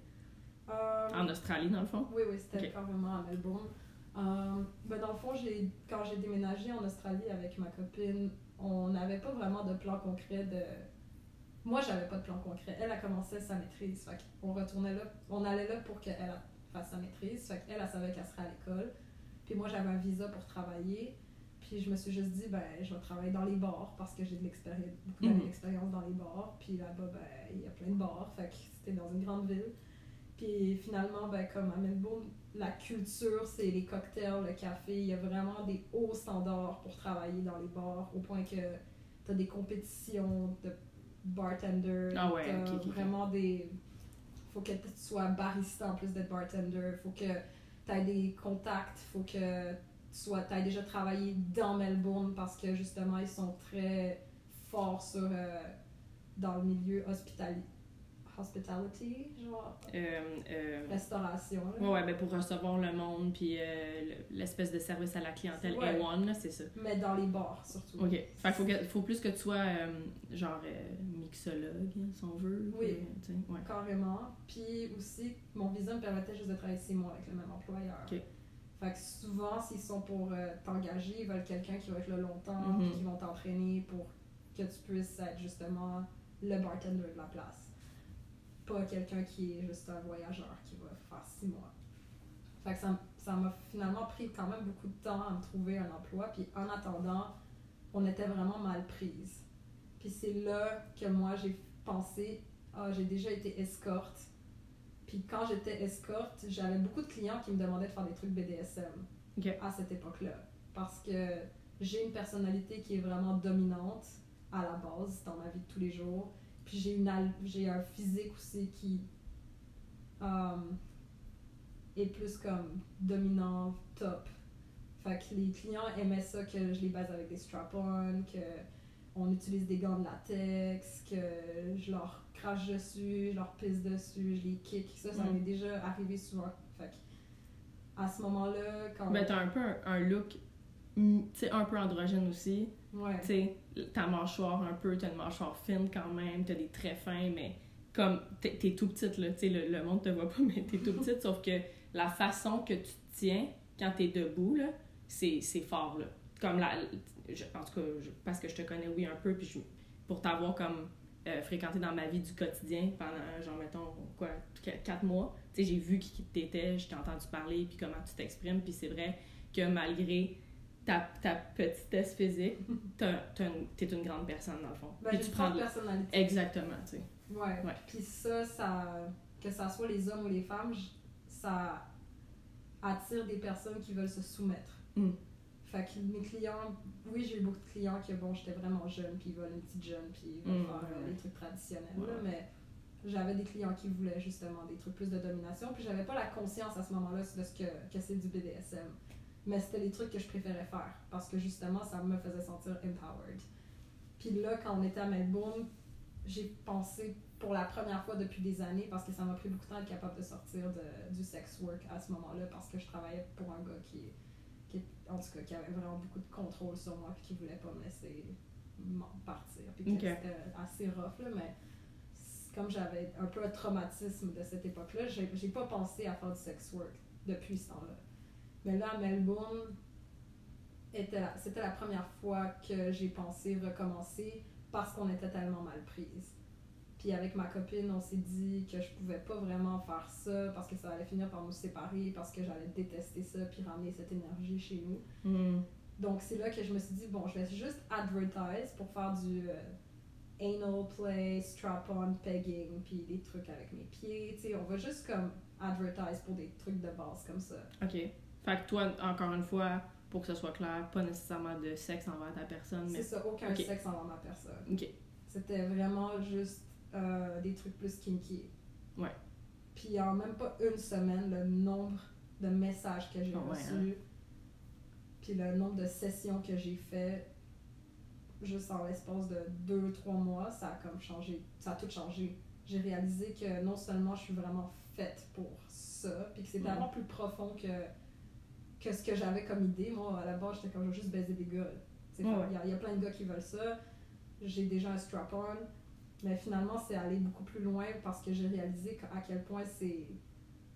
Euh, En Australie, dans le fond? Oui, oui, c'était Ok. carrément à Melbourne. Euh, ben dans le fond, j'ai, quand j'ai déménagé en Australie avec ma copine, on n'avait pas vraiment de plan concret de moi, j'avais pas de plan concret. Elle a commencé sa maîtrise. Fait on retournait là, on allait là pour qu'elle fasse sa maîtrise. Fait qu'elle, elle savait qu'elle serait à l'école. Puis moi, j'avais un visa pour travailler. Puis je me suis juste dit, ben, je vais travailler dans les bars parce que j'ai de l'expérience, beaucoup Mhm. d'expérience dans les bars. Puis là-bas, ben, il y a plein de bars. Fait que c'était dans une grande ville. Puis finalement, ben, comme à Melbourne, la culture, c'est les cocktails, le café. Il y a vraiment des hauts standards pour travailler dans les bars, au point que tu as des compétitions de bartender. Ah ouais, vraiment des. faut que tu sois barista en plus d'être bartender. faut que tu aies des contacts. faut que tu sois, aies déjà travaillé dans Melbourne parce que justement, ils sont très forts sur. euh, dans le milieu hospitalier. Hospitality, genre Euh, euh, restauration. là. ouais, ben pour recevoir le monde, puis euh, le- l'espèce de service à la clientèle Ouais. A1, là, c'est ça. Mais dans les bars surtout. Ok. Fait faut, que- faut plus que tu sois, genre, euh, mixologue, si on veut. Oui. puis, tu sais, ouais. Carrément. Puis aussi, mon visa me permettait juste de travailler six mois avec le même employeur. Ok. Fait que souvent, s'ils sont pour euh, t'engager, ils veulent quelqu'un qui va être là longtemps, Mhm. qui vont t'entraîner pour que tu puisses être justement le bartender de la place. Pas quelqu'un qui est juste un voyageur qui va faire six mois. Fait que ça m'a finalement pris quand même beaucoup de temps à me trouver un emploi. Puis en attendant, on était vraiment mal prise. Puis c'est là que moi j'ai pensé, ah, j'ai déjà été escorte. Puis quand j'étais escorte, j'avais beaucoup de clients qui me demandaient de faire des trucs BDSM à cette époque-là. Parce que j'ai une personnalité qui est vraiment dominante à la base dans ma vie de tous les jours. Puis j'ai une j'ai un physique aussi qui euh, est plus comme dominant, top. Fait que les clients aimaient ça que je les base avec des strap-on, que on utilise des gants de latex, que je leur crache dessus, je leur pisse dessus, je les kick. Ça, ça Mm. m'est déjà arrivé souvent. Fait que à ce moment-là, quand. Ben, t'as un peu un, un look, mm, tu sais, un peu androgyne aussi. ouais. Tu sais, ta mâchoire un peu, t'as une mâchoire fine quand même, t'as des traits fins, mais comme t'es tout petite, là, tu sais, le, le monde te voit pas, mais t'es tout petite, sauf que la façon que tu te tiens quand t'es debout, là, c'est c'est fort, là. Comme la... je- en tout cas, je- parce que je te connais, oui, un peu, puis je- pour t'avoir comme euh, fréquenté dans ma vie du quotidien pendant, genre, mettons, quoi, qu- quatre mois, tu sais, j'ai vu qui t'étais, je t'ai entendu parler, puis comment tu t'exprimes, puis c'est vrai que malgré ta, ta petitesse physique, t'es une grande personne dans le fond. Ben, Puis tu prends de personnalité. Exactement, tu sais. Ouais. Ouais. Puis ça, ça, que ça soit les hommes ou les femmes, ça attire des personnes qui veulent se soumettre. Mm. Fait que mes clients, oui, j'ai eu beaucoup de clients qui, bon, j'étais vraiment jeune, puis ils veulent une petite jeune, puis ils veulent Mm, faire euh, ouais. les trucs traditionnels, Ouais. là, mais j'avais des clients qui voulaient justement des trucs plus de domination, puis j'avais pas la conscience à ce moment-là de ce que, que c'est du BDSM. Mais c'était les trucs que je préférais faire, parce que justement, ça me faisait sentir empowered. Puis là, quand on était à Melbourne, j'ai pensé pour la première fois depuis des années, parce que ça m'a pris beaucoup de temps d'être capable de sortir de, du sex work à ce moment-là, parce que je travaillais pour un gars qui, qui, en tout cas, qui avait vraiment beaucoup de contrôle sur moi, puis qui voulait pas me laisser partir. Puis que Ok. c'était assez rough, là, mais comme j'avais un peu un traumatisme de cette époque-là, j'ai j'ai pas pensé à faire du sex work depuis ce temps-là. Mais là, à Melbourne, était la- c'était la première fois que j'ai pensé recommencer parce qu'on était tellement mal prises. Puis avec ma copine, on s'est dit que je pouvais pas vraiment faire ça parce que ça allait finir par nous séparer, parce que j'allais détester ça puis ramener cette énergie chez nous. Mm. Donc c'est là que je me suis dit, bon, je vais juste advertise pour faire du euh, anal play, strap-on, pegging, puis des trucs avec mes pieds. Tu sais, on va juste comme advertise pour des trucs de base comme ça. OK. Fait que toi, encore une fois, pour que ce soit clair, pas nécessairement de sexe envers ta personne, C'est ça, aucun Ok. sexe envers ma personne. OK. C'était vraiment juste euh, des trucs plus kinky. Ouais. Puis en même pas une semaine, le nombre de messages que j'ai Ah ouais, reçus, puis le nombre de sessions que j'ai fait, juste en l'espace de deux, trois mois, ça a comme changé, ça a tout changé. J'ai réalisé que non seulement je suis vraiment faite pour ça, puis que c'est Mhm. tellement plus profond que, que ce que j'avais comme idée. Moi, à la base, j'étais comme je veux juste baiser des gars. Ouais, Il y, y a plein de gars qui veulent ça. J'ai déjà un strap-on. Mais finalement, c'est allé beaucoup plus loin parce que j'ai réalisé à quel point c'est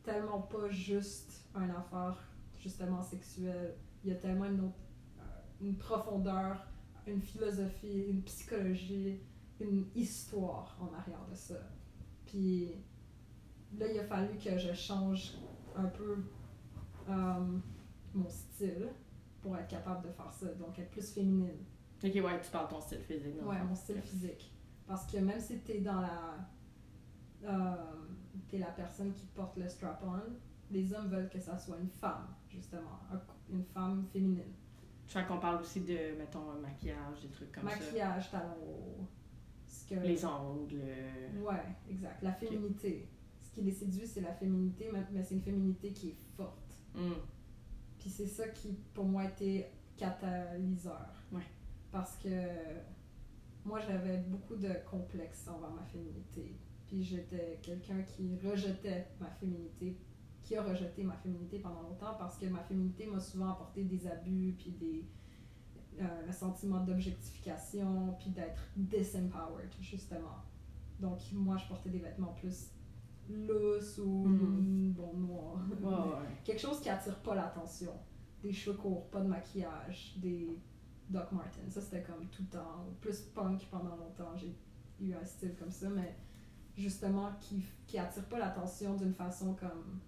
tellement pas juste une affaire justement sexuelle. Il y a tellement une, autre, euh, une profondeur, une philosophie, une psychologie une histoire en arrière de ça. Puis là, il a fallu que je change un peu euh, mon style pour être capable de faire ça, donc être plus féminine. Ok, ouais, tu parles ton style physique. non? Ouais, mon style physique. Parce que même si t'es dans la. Euh, t'es la personne qui porte le strap-on, les hommes veulent que ça soit une femme, justement. un- Une femme féminine. Je crois qu'on parle aussi de, mettons, maquillage, des trucs comme Maquillage, talons que... ça. Les ongles. euh, Ouais, exact. La féminité. Ce qui les séduit, c'est la féminité, mais- c'est une féminité qui est forte. hum, Puis c'est ça qui, pour moi, était catalyseur. Ouais. Parce que moi, j'avais beaucoup de complexes envers ma féminité. Puis j'étais quelqu'un qui rejetait ma féminité, qui a rejeté ma féminité pendant longtemps parce que ma féminité m'a souvent apporté des abus, puis des, euh, le sentiment d'objectification, puis d'être disempowered, justement. Donc moi, je portais des vêtements plus lousses ou Mhm. bon, noirs. Ouais, ouais. Quelque chose qui attire pas l'attention. Des cheveux courts, pas de maquillage, des Doc Martens. Ça, c'était comme tout le temps. Plus punk pendant longtemps. J'ai eu un style comme ça, mais justement qui, qui attire pas l'attention d'une façon comme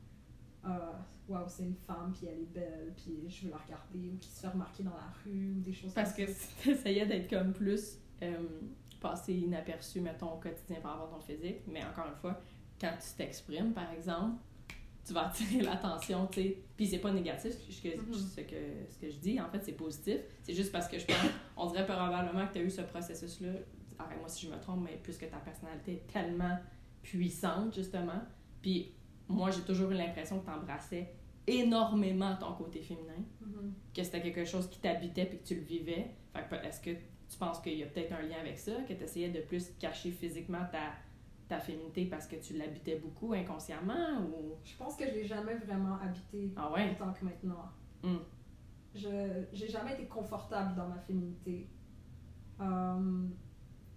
euh, Waouh, c'est une femme, puis elle est belle, puis je veux la regarder, ou qui se fait remarquer dans la rue, ou des choses Parce que comme ça. si t'essayais d'être comme plus euh, passé inaperçu, mettons, au quotidien par rapport à ton physique, mais encore une fois, quand tu t'exprimes, par exemple, tu vas attirer l'attention, tu sais. Puis c'est pas négatif ce que, Mhm. ce, que, ce que je dis, en fait, c'est positif. C'est juste parce que je pense, on dirait probablement que tu as eu ce processus-là, arrête-moi si je me trompe, mais puisque ta personnalité est tellement puissante, justement. Puis moi, j'ai toujours eu l'impression que tu embrassais énormément ton côté féminin Mhm. que c'était quelque chose qui t'habitait puis que tu le vivais. Fait que est-ce que tu penses qu'il y a peut-être un lien avec ça, que tu essayais de plus cacher physiquement ta, ta féminité parce que tu l'habitais beaucoup inconsciemment ou? Je pense que je l'ai jamais vraiment habité Ah ouais? que maintenant. Mm. Je j'ai jamais été confortable dans ma féminité. Euh,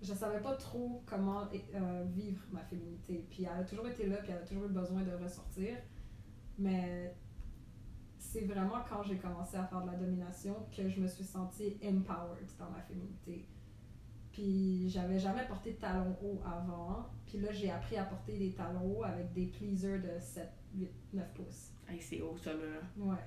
je savais pas trop comment euh, vivre ma féminité. Puis elle a toujours été là, puis elle a toujours eu besoin de ressortir. Mais c'est vraiment quand j'ai commencé à faire de la domination que je me suis sentie empowered dans ma féminité. Puis j'avais jamais porté de talons hauts avant. Puis là, j'ai appris à porter des talons hauts avec des pleasers de 7, 8, 9 pouces. Hey, c'est haut ça là. Ouais.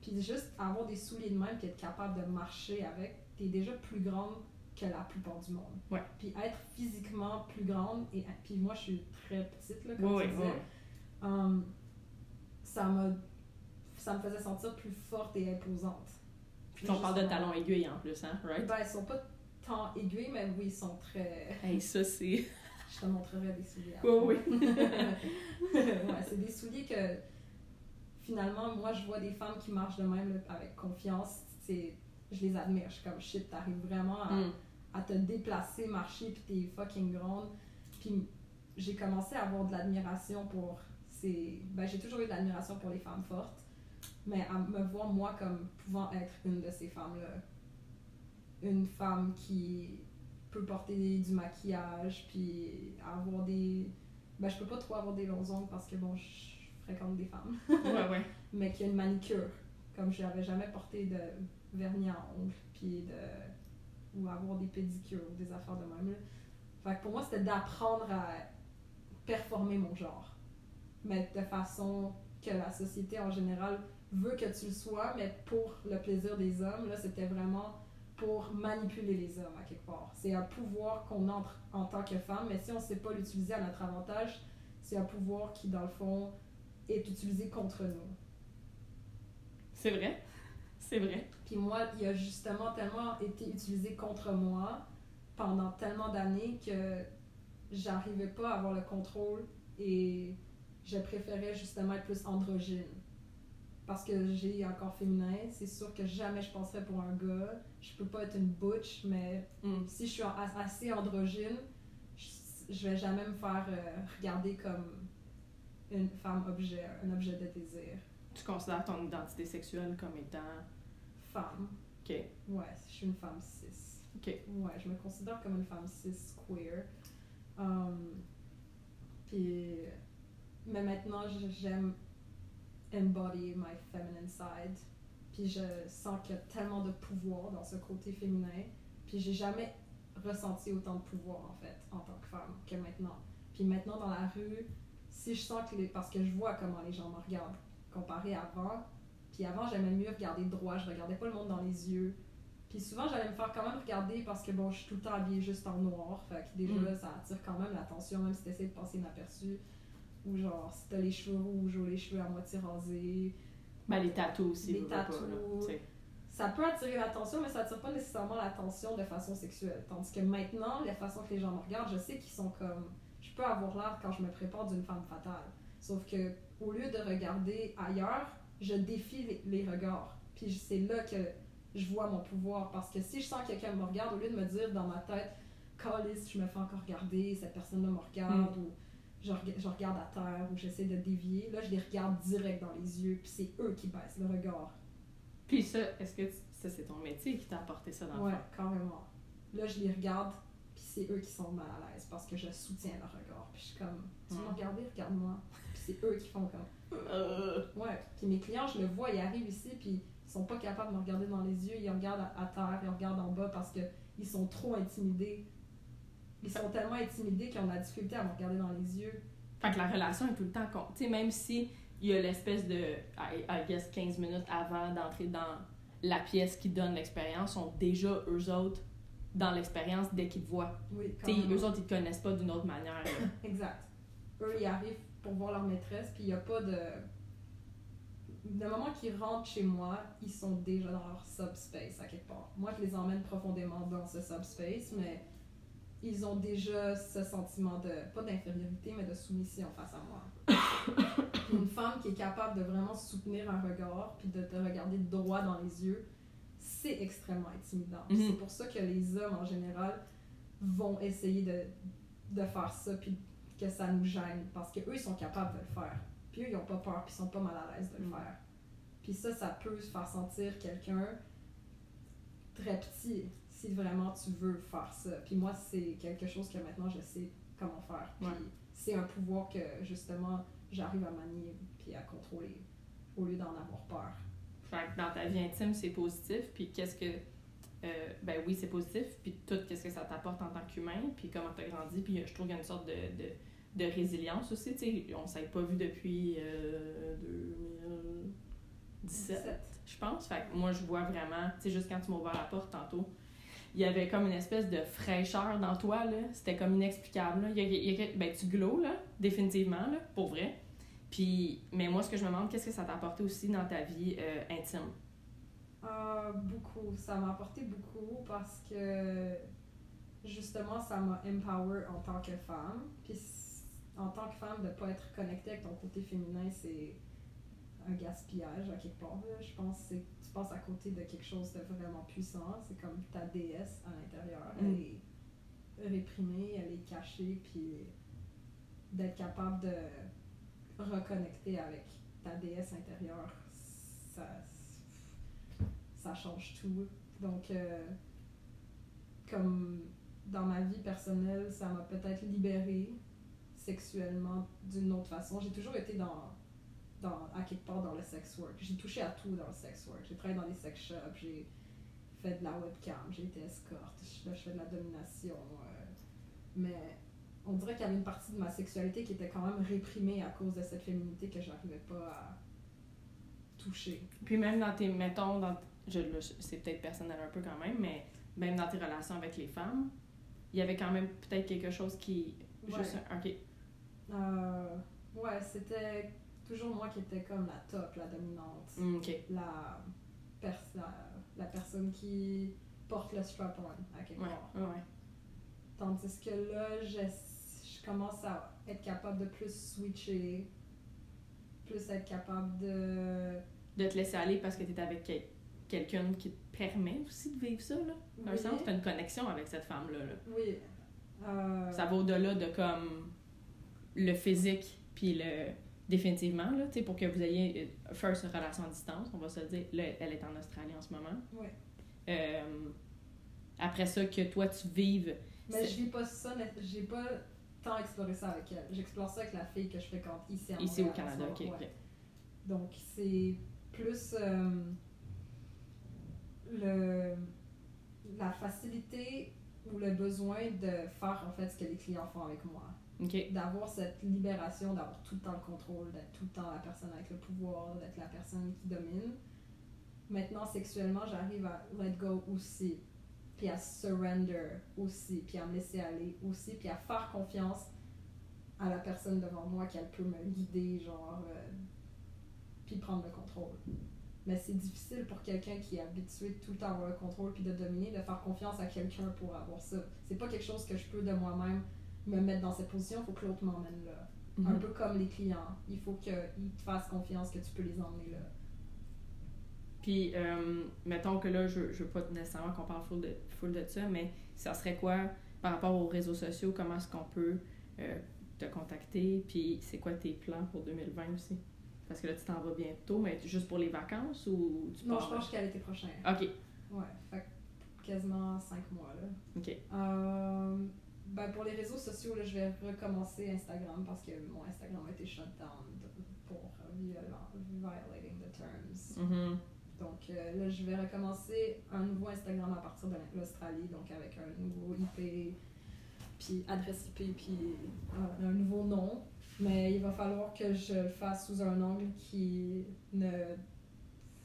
Puis juste avoir des souliers de même puis être capable de marcher avec, t'es déjà plus grande que la plupart du monde. Ouais. Puis être physiquement plus grande, et puis moi je suis très petite, là, comme Oui, tu oui, disais, oui. hum, ça, m'a, ça me faisait sentir plus forte et imposante. Puis on parle de talons aiguilles en plus, hein, right? Ben, ils sont pas tant aiguilles, mais oui, ils sont très. Hey, ça c'est. Je te montrerai des souliers. Oui, après. ouais, c'est des souliers que finalement, moi, je vois des femmes qui marchent de même là, avec confiance. Je les admire. Je suis comme shit, t'arrives vraiment à, Mm. à te déplacer, marcher, puis t'es fucking grande. Puis j'ai commencé à avoir de l'admiration pour ces. Ben, j'ai toujours eu de l'admiration pour les femmes fortes, mais à me voir moi comme pouvant être une de ces femmes-là. Une femme qui peut porter du maquillage, puis avoir des. Ben, je peux pas trop avoir des longs ongles parce que bon, je fréquente des femmes Ouais, ouais. mais qui a une manicure. Comme je n'avais jamais porté de vernis à ongles, puis de. ou avoir des pédicures ou des affaires de même. Fait que pour moi, c'était d'apprendre à performer mon genre. Mais de façon que la société en général veut que tu le sois, mais pour le plaisir des hommes, là, c'était vraiment pour manipuler les hommes à quelque part. C'est un pouvoir qu'on entre en tant que femme, mais si on ne sait pas l'utiliser à notre avantage, c'est un pouvoir qui, dans le fond, est utilisé contre nous. C'est vrai. C'est vrai. Puis moi, il a justement tellement été utilisé contre moi pendant tellement d'années que j'arrivais pas à avoir le contrôle et je préférais justement être plus androgyne. Parce que j'ai un corps féminin, c'est sûr que jamais je penserais pour un gars. Je peux pas être une butch, mais Mm. si je suis assez androgyne, je, je vais jamais me faire euh, regarder comme une femme objet, un objet de désir. Tu considères ton identité sexuelle comme étant. Femme. Ok. Ouais, je suis une femme cis. Ok. Ouais, je me considère comme une femme cis queer. Um, puis, mais maintenant, j'aime embody my feminine side. Puis je sens qu'il y a tellement de pouvoir dans ce côté féminin. Puis j'ai jamais ressenti autant de pouvoir, en fait, en tant que femme, que maintenant. Puis maintenant, dans la rue, si je sens que les... Parce que je vois comment les gens me regardent, comparé à avant. Puis avant, j'aimais mieux regarder droit, je regardais pas le monde dans les yeux. Puis souvent, j'allais me faire quand même regarder parce que bon, je suis tout le temps habillée juste en noir. Fait que déjà, Mm. ça attire quand même l'attention, même si t'essaies de passer inaperçu. Ou genre, si t'as les cheveux rouges ou les cheveux à moitié rasés. Ben, les tatous aussi. Les tatous. Ça peut attirer l'attention, mais ça attire pas nécessairement l'attention de façon sexuelle. Tandis que maintenant, la façon que les gens me regardent, je sais qu'ils sont comme. Je peux avoir l'air quand je me prépare d'une femme fatale. Sauf que, au lieu de regarder ailleurs, je défie les, les regards. Puis c'est là que je vois mon pouvoir. Parce que si je sens que quelqu'un me regarde, au lieu de me dire dans ma tête, Calice, je me fais encore regarder, cette personne-là me regarde, ou je, je regarde à terre, ou j'essaie de dévier, là, je les regarde direct dans les yeux, puis c'est eux qui baissent le regard. Puis ça, est-ce que tu- ça, c'est ton métier qui t'a apporté ça dans le Ouais, carrément. Là, je les regarde, puis c'est eux qui sont mal à l'aise parce que je soutiens leur regard. Puis je suis comme, tu me regarder, regarde-moi. Puis c'est eux qui font comme, Euh, ouais. Puis mes clients, je le vois, ils arrivent ici, puis ils sont pas capables de me regarder dans les yeux. Ils regardent à, à terre, ils regardent en bas parce que ils sont trop intimidés. Ils sont tellement intimidés qu'ils ont de la difficulté à me regarder dans les yeux. Fait que la relation est tout le temps con. Tu sais, même si il y a l'espèce de, I, I guess, 15 minutes avant d'entrer dans la pièce qui donne l'expérience, sont déjà eux autres dans l'expérience dès qu'ils te voient. Oui, Tu sais, eux autres, ils te connaissent pas d'une autre manière. Exact. Eux, ils arrivent pour voir leur maîtresse, puis il n'y a pas de. Le moment qu'ils rentrent chez moi, ils sont déjà dans leur subspace à quelque part. Moi, je les emmène profondément dans ce subspace, mais ils ont déjà ce sentiment de, pas d'infériorité, mais de soumission face à moi. Une femme qui est capable de vraiment soutenir un regard, puis de te regarder droit dans les yeux, c'est extrêmement intimidant. Mhm. C'est pour ça que les hommes, en général, vont essayer de, de faire ça, puis que ça nous gêne, parce qu'eux, ils sont capables de le faire. Puis eux, ils n'ont pas peur, puis ils sont pas mal à l'aise de le Mm. faire. Puis ça, ça peut se faire sentir quelqu'un très petit, si vraiment tu veux faire ça. Puis moi, c'est quelque chose que maintenant, je sais comment faire. Puis Ouais. c'est un pouvoir que, justement, j'arrive à manier, puis à contrôler, au lieu d'en avoir peur. Fait que dans ta vie intime, c'est positif. Puis qu'est-ce que. euh, ben oui, c'est positif. Puis tout, qu'est-ce que ça t'apporte en tant qu'humain. Puis comment t'as grandi. Puis je trouve qu'il y a une sorte de, de, de résilience aussi. Tu sais, on s'est pas vu depuis euh, 2017, 17. je pense. Fait que moi, je vois vraiment. Tu sais, juste quand tu m'as ouvert la porte tantôt, il y avait comme une espèce de fraîcheur dans toi. là. C'était comme inexplicable. Il y a- il y a- ben, tu glows, là, définitivement, là, pour vrai. Puis, mais moi, ce que je me demande, qu'est-ce que ça t'a apporté aussi dans ta vie euh, intime? Euh, beaucoup. Ça m'a apporté beaucoup parce que justement, ça m'a empower en tant que femme. Puis en tant que femme, de ne pas être connectée avec ton côté féminin, c'est un gaspillage à quelque part. là. Je pense que c'est- tu passes à côté de quelque chose de vraiment puissant. C'est comme ta déesse à l'intérieur. Mm. Elle est réprimée, elle est cachée, puis d'être capable de reconnecter avec ta déesse intérieure, ça, ça change tout. Donc, euh, comme dans ma vie personnelle, ça m'a peut-être libérée sexuellement d'une autre façon. J'ai toujours été dans, dans, à quelque part dans le sex work. J'ai touché à tout dans le sex work. J'ai travaillé dans les sex shops, j'ai fait de la webcam, j'ai été escorte, je- je fais de la domination. euh, mais on dirait qu'il y avait une partie de ma sexualité qui était quand même réprimée à cause de cette féminité que j'arrivais pas à toucher. Puis même dans tes, mettons, dans, je, c'est peut-être personnel un peu quand même, mais même dans tes relations avec les femmes, il y avait quand même peut-être quelque chose qui... Ouais. Juste, ok. Euh, ouais, c'était toujours moi qui étais comme la top, la dominante, Mm, la, pers- la, la personne qui porte le strap-on à quelque Ouais, part. ouais, ouais. Tandis que là, je, je commence à être capable de plus switcher, plus être capable de... De te laisser aller parce que t'es avec quel- quelqu'un qui te permet aussi de vivre ça, là. Dans Oui. sens, t'as une connexion avec cette femme-là. là. Oui. Euh, Ça va au-delà de comme le physique, puis le... Définitivement, là, pour que vous ayez euh, first une relation à distance, on va se le dire, là, elle est en Australie en ce moment. Ouais. Euh, après ça, que toi, tu vives... Mais je vis pas ça, j'ai pas tant exploré ça avec elle. J'explore ça avec la fille que je fréquente ici à Ici au en Canada, ok. moment, ok. ouais. Donc, c'est plus euh, le, la facilité ou le besoin de faire en fait ce que les clients font avec moi. D'avoir cette libération, d'avoir tout le temps le contrôle, d'être tout le temps la personne avec le pouvoir, d'être la personne qui domine. Maintenant, sexuellement, j'arrive à let go aussi, puis à surrender aussi, puis à me laisser aller aussi, puis à faire confiance à la personne devant moi qu'elle peut me guider, genre, euh, puis prendre le contrôle. Mais c'est difficile pour quelqu'un qui est habitué tout le temps avoir le contrôle puis de dominer, de faire confiance à quelqu'un pour avoir ça. C'est pas quelque chose que je peux de moi-même me mettre dans cette position, il faut que l'autre m'emmène là. Un Mhm. peu comme les clients. Il faut qu'ils te fassent confiance que tu peux les emmener là. Puis, euh, mettons que là, je, je veux pas nécessairement qu'on parle full de, full de ça, mais ça serait quoi par rapport aux réseaux sociaux? Comment est-ce qu'on peut euh, te contacter? Puis, c'est quoi tes plans pour 2020 aussi? Parce que là, tu t'en vas bientôt, mais juste pour les vacances ou tu Non, je pense qu'à l'été prochain. Ok, Ouais, fait quasiment cinq mois là. ok. Euh, ben pour les réseaux sociaux, là, je vais recommencer Instagram parce que mon Instagram a été shut down pour viola- violating the terms. Mhm. Donc euh, là, je vais recommencer un nouveau Instagram à partir de l'Australie, donc avec un nouveau IP, puis adresse IP, puis euh, un nouveau nom. Mais il va falloir que je le fasse sous un angle qui ne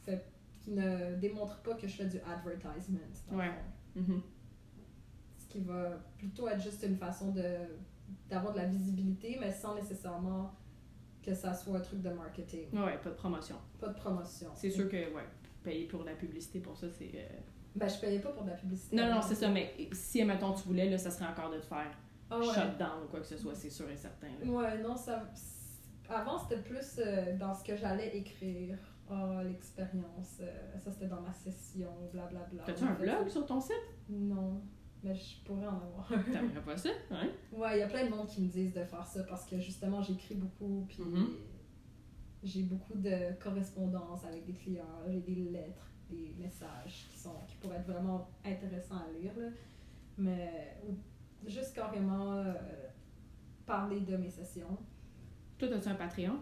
fait, qui ne démontre pas que je fais du advertisement. Ouais. Qui va plutôt être juste une façon de d'avoir de la visibilité, mais sans nécessairement que ça soit un truc de marketing. Ouais, pas de promotion. Pas de promotion. C'est sûr que, ouais, payer pour la publicité pour ça, c'est. euh, Ben, je payais pas pour de la publicité. Non, non, c'est ça, mais si, mettons, tu voulais, là, ça serait encore de te faire Ah ouais. shut down ou quoi que ce soit, c'est sûr et certain. là. Ouais, non, ça. Avant, c'était plus euh, dans ce que j'allais écrire. Ah, l'expérience. euh, ça, c'était dans ma session, blablabla. T'as-tu un blog sur ton site? Non, mais je pourrais en avoir un. T'aimerais pas ça? Hein? Ouais, il y a plein de monde qui me disent de faire ça parce que justement, j'écris beaucoup, puis Mhm. j'ai beaucoup de correspondance avec des clients, j'ai des lettres, des messages qui, sont, qui pourraient être vraiment intéressants à lire. là. Mais ou- juste carrément euh, parler de mes sessions. Toi, as-tu un Patreon?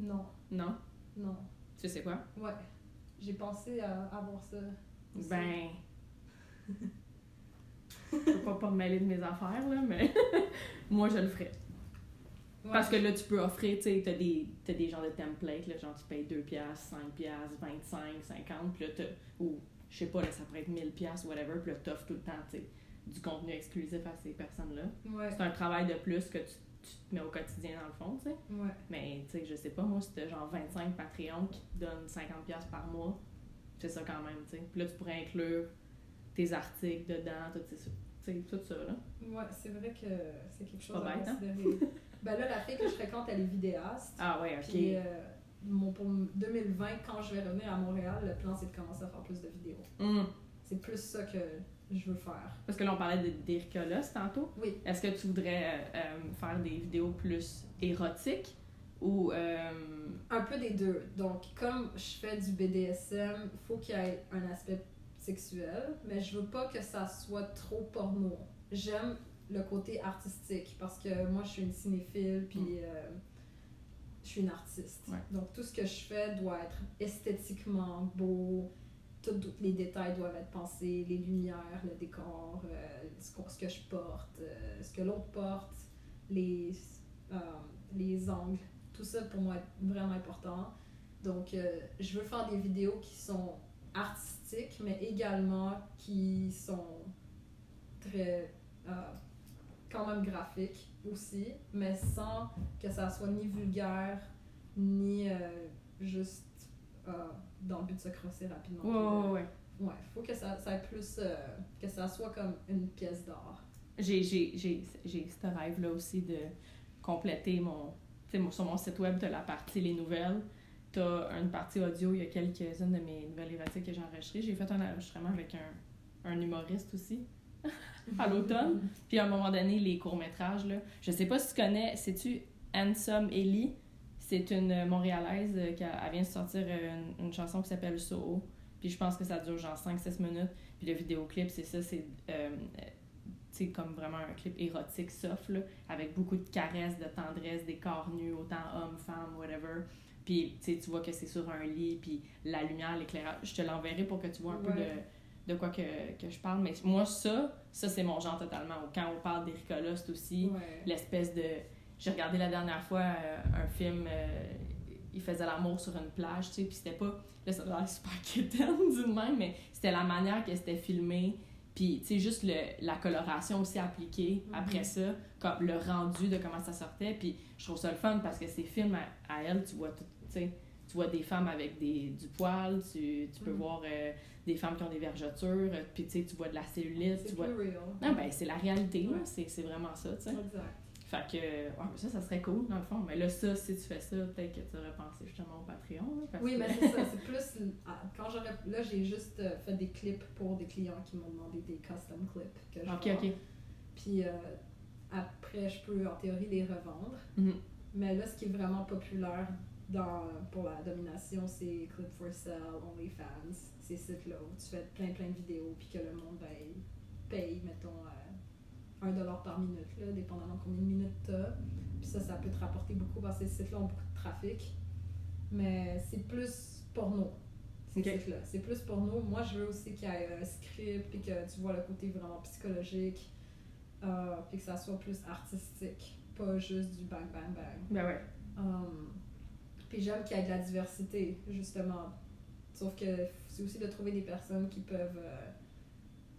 Non, Non? non. Tu sais quoi? Ouais, j'ai pensé à avoir ça. aussi. Ben. Je peux pas, pas me mêler de mes affaires, là, mais moi, je le ferais. Ouais. Parce que là, tu peux offrir, tu sais, t'as des, t'as des genres de templates, là, genre tu payes 2 piastres, 5 piastres, 25, 50, puis là, t'as- ou je sais pas, là, ça pourrait être 1000 piastres, whatever, puis là, t'offres tout le temps, tu sais, du contenu exclusif à ces personnes-là. Ouais, C'est un travail de plus que tu, tu te mets au quotidien, dans le fond, tu sais. ouais. Mais, tu sais, je sais pas, moi, c'était genre 25 Patreon qui te donnent 50$ piastres par mois. C'est ça quand même, tu sais. Puis là, tu pourrais inclure tes articles dedans, tout, tout ça, là. Ouais, c'est vrai que c'est quelque chose à bête, hein? considérer. ben là, la fille que je fréquente, elle est vidéaste. Ah ouais, ok. Puis euh, mon, pour 2020, quand je vais revenir à Montréal, le plan c'est de commencer à faire plus de vidéos. Hum. C'est plus ça que je veux faire. Parce que là, on parlait de- d'Erika Loss tantôt. Oui. Est-ce que tu voudrais euh, euh, faire des vidéos plus érotiques ou. euh, Un peu des deux. Donc, comme je fais du BDSM, il faut qu'il y ait un aspect sexuel, mais je veux pas que ça soit trop porno. J'aime le côté artistique parce que moi, je suis une cinéphile, puis euh, je suis une artiste. Ouais. Donc, tout ce que je fais doit être esthétiquement beau. Tous les détails doivent être pensés, les lumières, le décor, euh, ce, que je porte, euh, ce que l'autre porte, les, euh, les angles. Tout ça pour moi est vraiment important. Donc, je veux faire des vidéos qui sont artistiques, mais également qui sont très, euh, quand même graphiques aussi, mais sans que ça soit ni vulgaire, ni euh, juste euh, dans le but de se crosser rapidement. Ouais, ouais, ouais. Ouais, faut que ça, ça ait plus. que ça soit comme une pièce d'art. J'ai, ce rêve-là aussi de compléter mon. Mon- sur mon site web, t'as la partie les nouvelles. T'as une partie audio, il y a quelques-unes de mes nouvelles érotiques que j'ai enregistrées. J'ai fait un enregistrement avec un, un humoriste aussi, à l'automne. Puis à un moment donné, les courts-métrages, là. Je sais pas si tu connais, sais-tu Handsome Ellie? C'est une Montréalaise euh, qui a- elle vient de sortir euh, une, chanson qui s'appelle Soho. Puis je pense que ça dure genre 5-6 minutes. Puis le vidéoclip, c'est ça, c'est euh, tu comme vraiment un clip érotique soft, avec beaucoup de caresses, de tendresse, des corps nus, autant hommes, femmes, whatever. Puis tu sais, tu vois que c'est sur un lit, puis la lumière, l'éclairage. Je te l'enverrai pour que tu vois un peu Ouais. de quoi que, que je parle. Mais moi, ça, ça c'est mon genre totalement. Quand on parle d'Erika Lost aussi, Ouais. l'espèce de. J'ai regardé la dernière fois euh, un film, euh, il faisait l'amour sur une plage, tu sais, puis c'était pas. Là, ça a super quétaine du même, mais c'était la manière que c'était filmé, puis tu sais, juste le, la coloration aussi appliquée après ça, comme le rendu de comment ça sortait, puis je trouve ça le fun parce que ces films, à, à elle, tu vois tout, tu vois des femmes avec des, du poil, tu, tu peux Mhm. voir euh, des femmes qui ont des vergetures, euh, puis tu sais, tu vois de la cellulite, tu C'est vois. real. Non, ben c'est la réalité. Ouais. c'est vraiment ça, tu sais. Exact. Fait que, ouais, mais ça, ça serait cool, dans le fond. Mais là, ça, si tu fais ça, peut-être que tu aurais pensé justement au Patreon. là, parce Oui, que- mais c'est ça, c'est plus. ah, Quand j'aurais. Là, j'ai juste euh, fait des clips pour des clients qui m'ont demandé des custom clips que je Ok, vends. ok. Puis euh, après, je peux en théorie les revendre. Mhm. Mais là, ce qui est vraiment populaire dans, pour la domination, c'est Clip for Sale, OnlyFans, ces sites-là où tu fais plein plein de vidéos puis que le monde ben, paye, mettons, euh, 1$ par minute, là, dépendamment combien de minutes tu as. Puis ça, ça peut te rapporter beaucoup parce que ces sites-là ont beaucoup de trafic. Mais c'est plus porno, ces sites-là. C'est plus porno. Moi, je veux aussi qu'il y ait un script puis que tu vois le côté vraiment psychologique. euh, puis que ça soit plus artistique, pas juste du bang bang bang. Ben ouais. Um, puis j'aime qu'il y ait de la diversité, justement. Sauf que c'est aussi de trouver des personnes qui peuvent euh,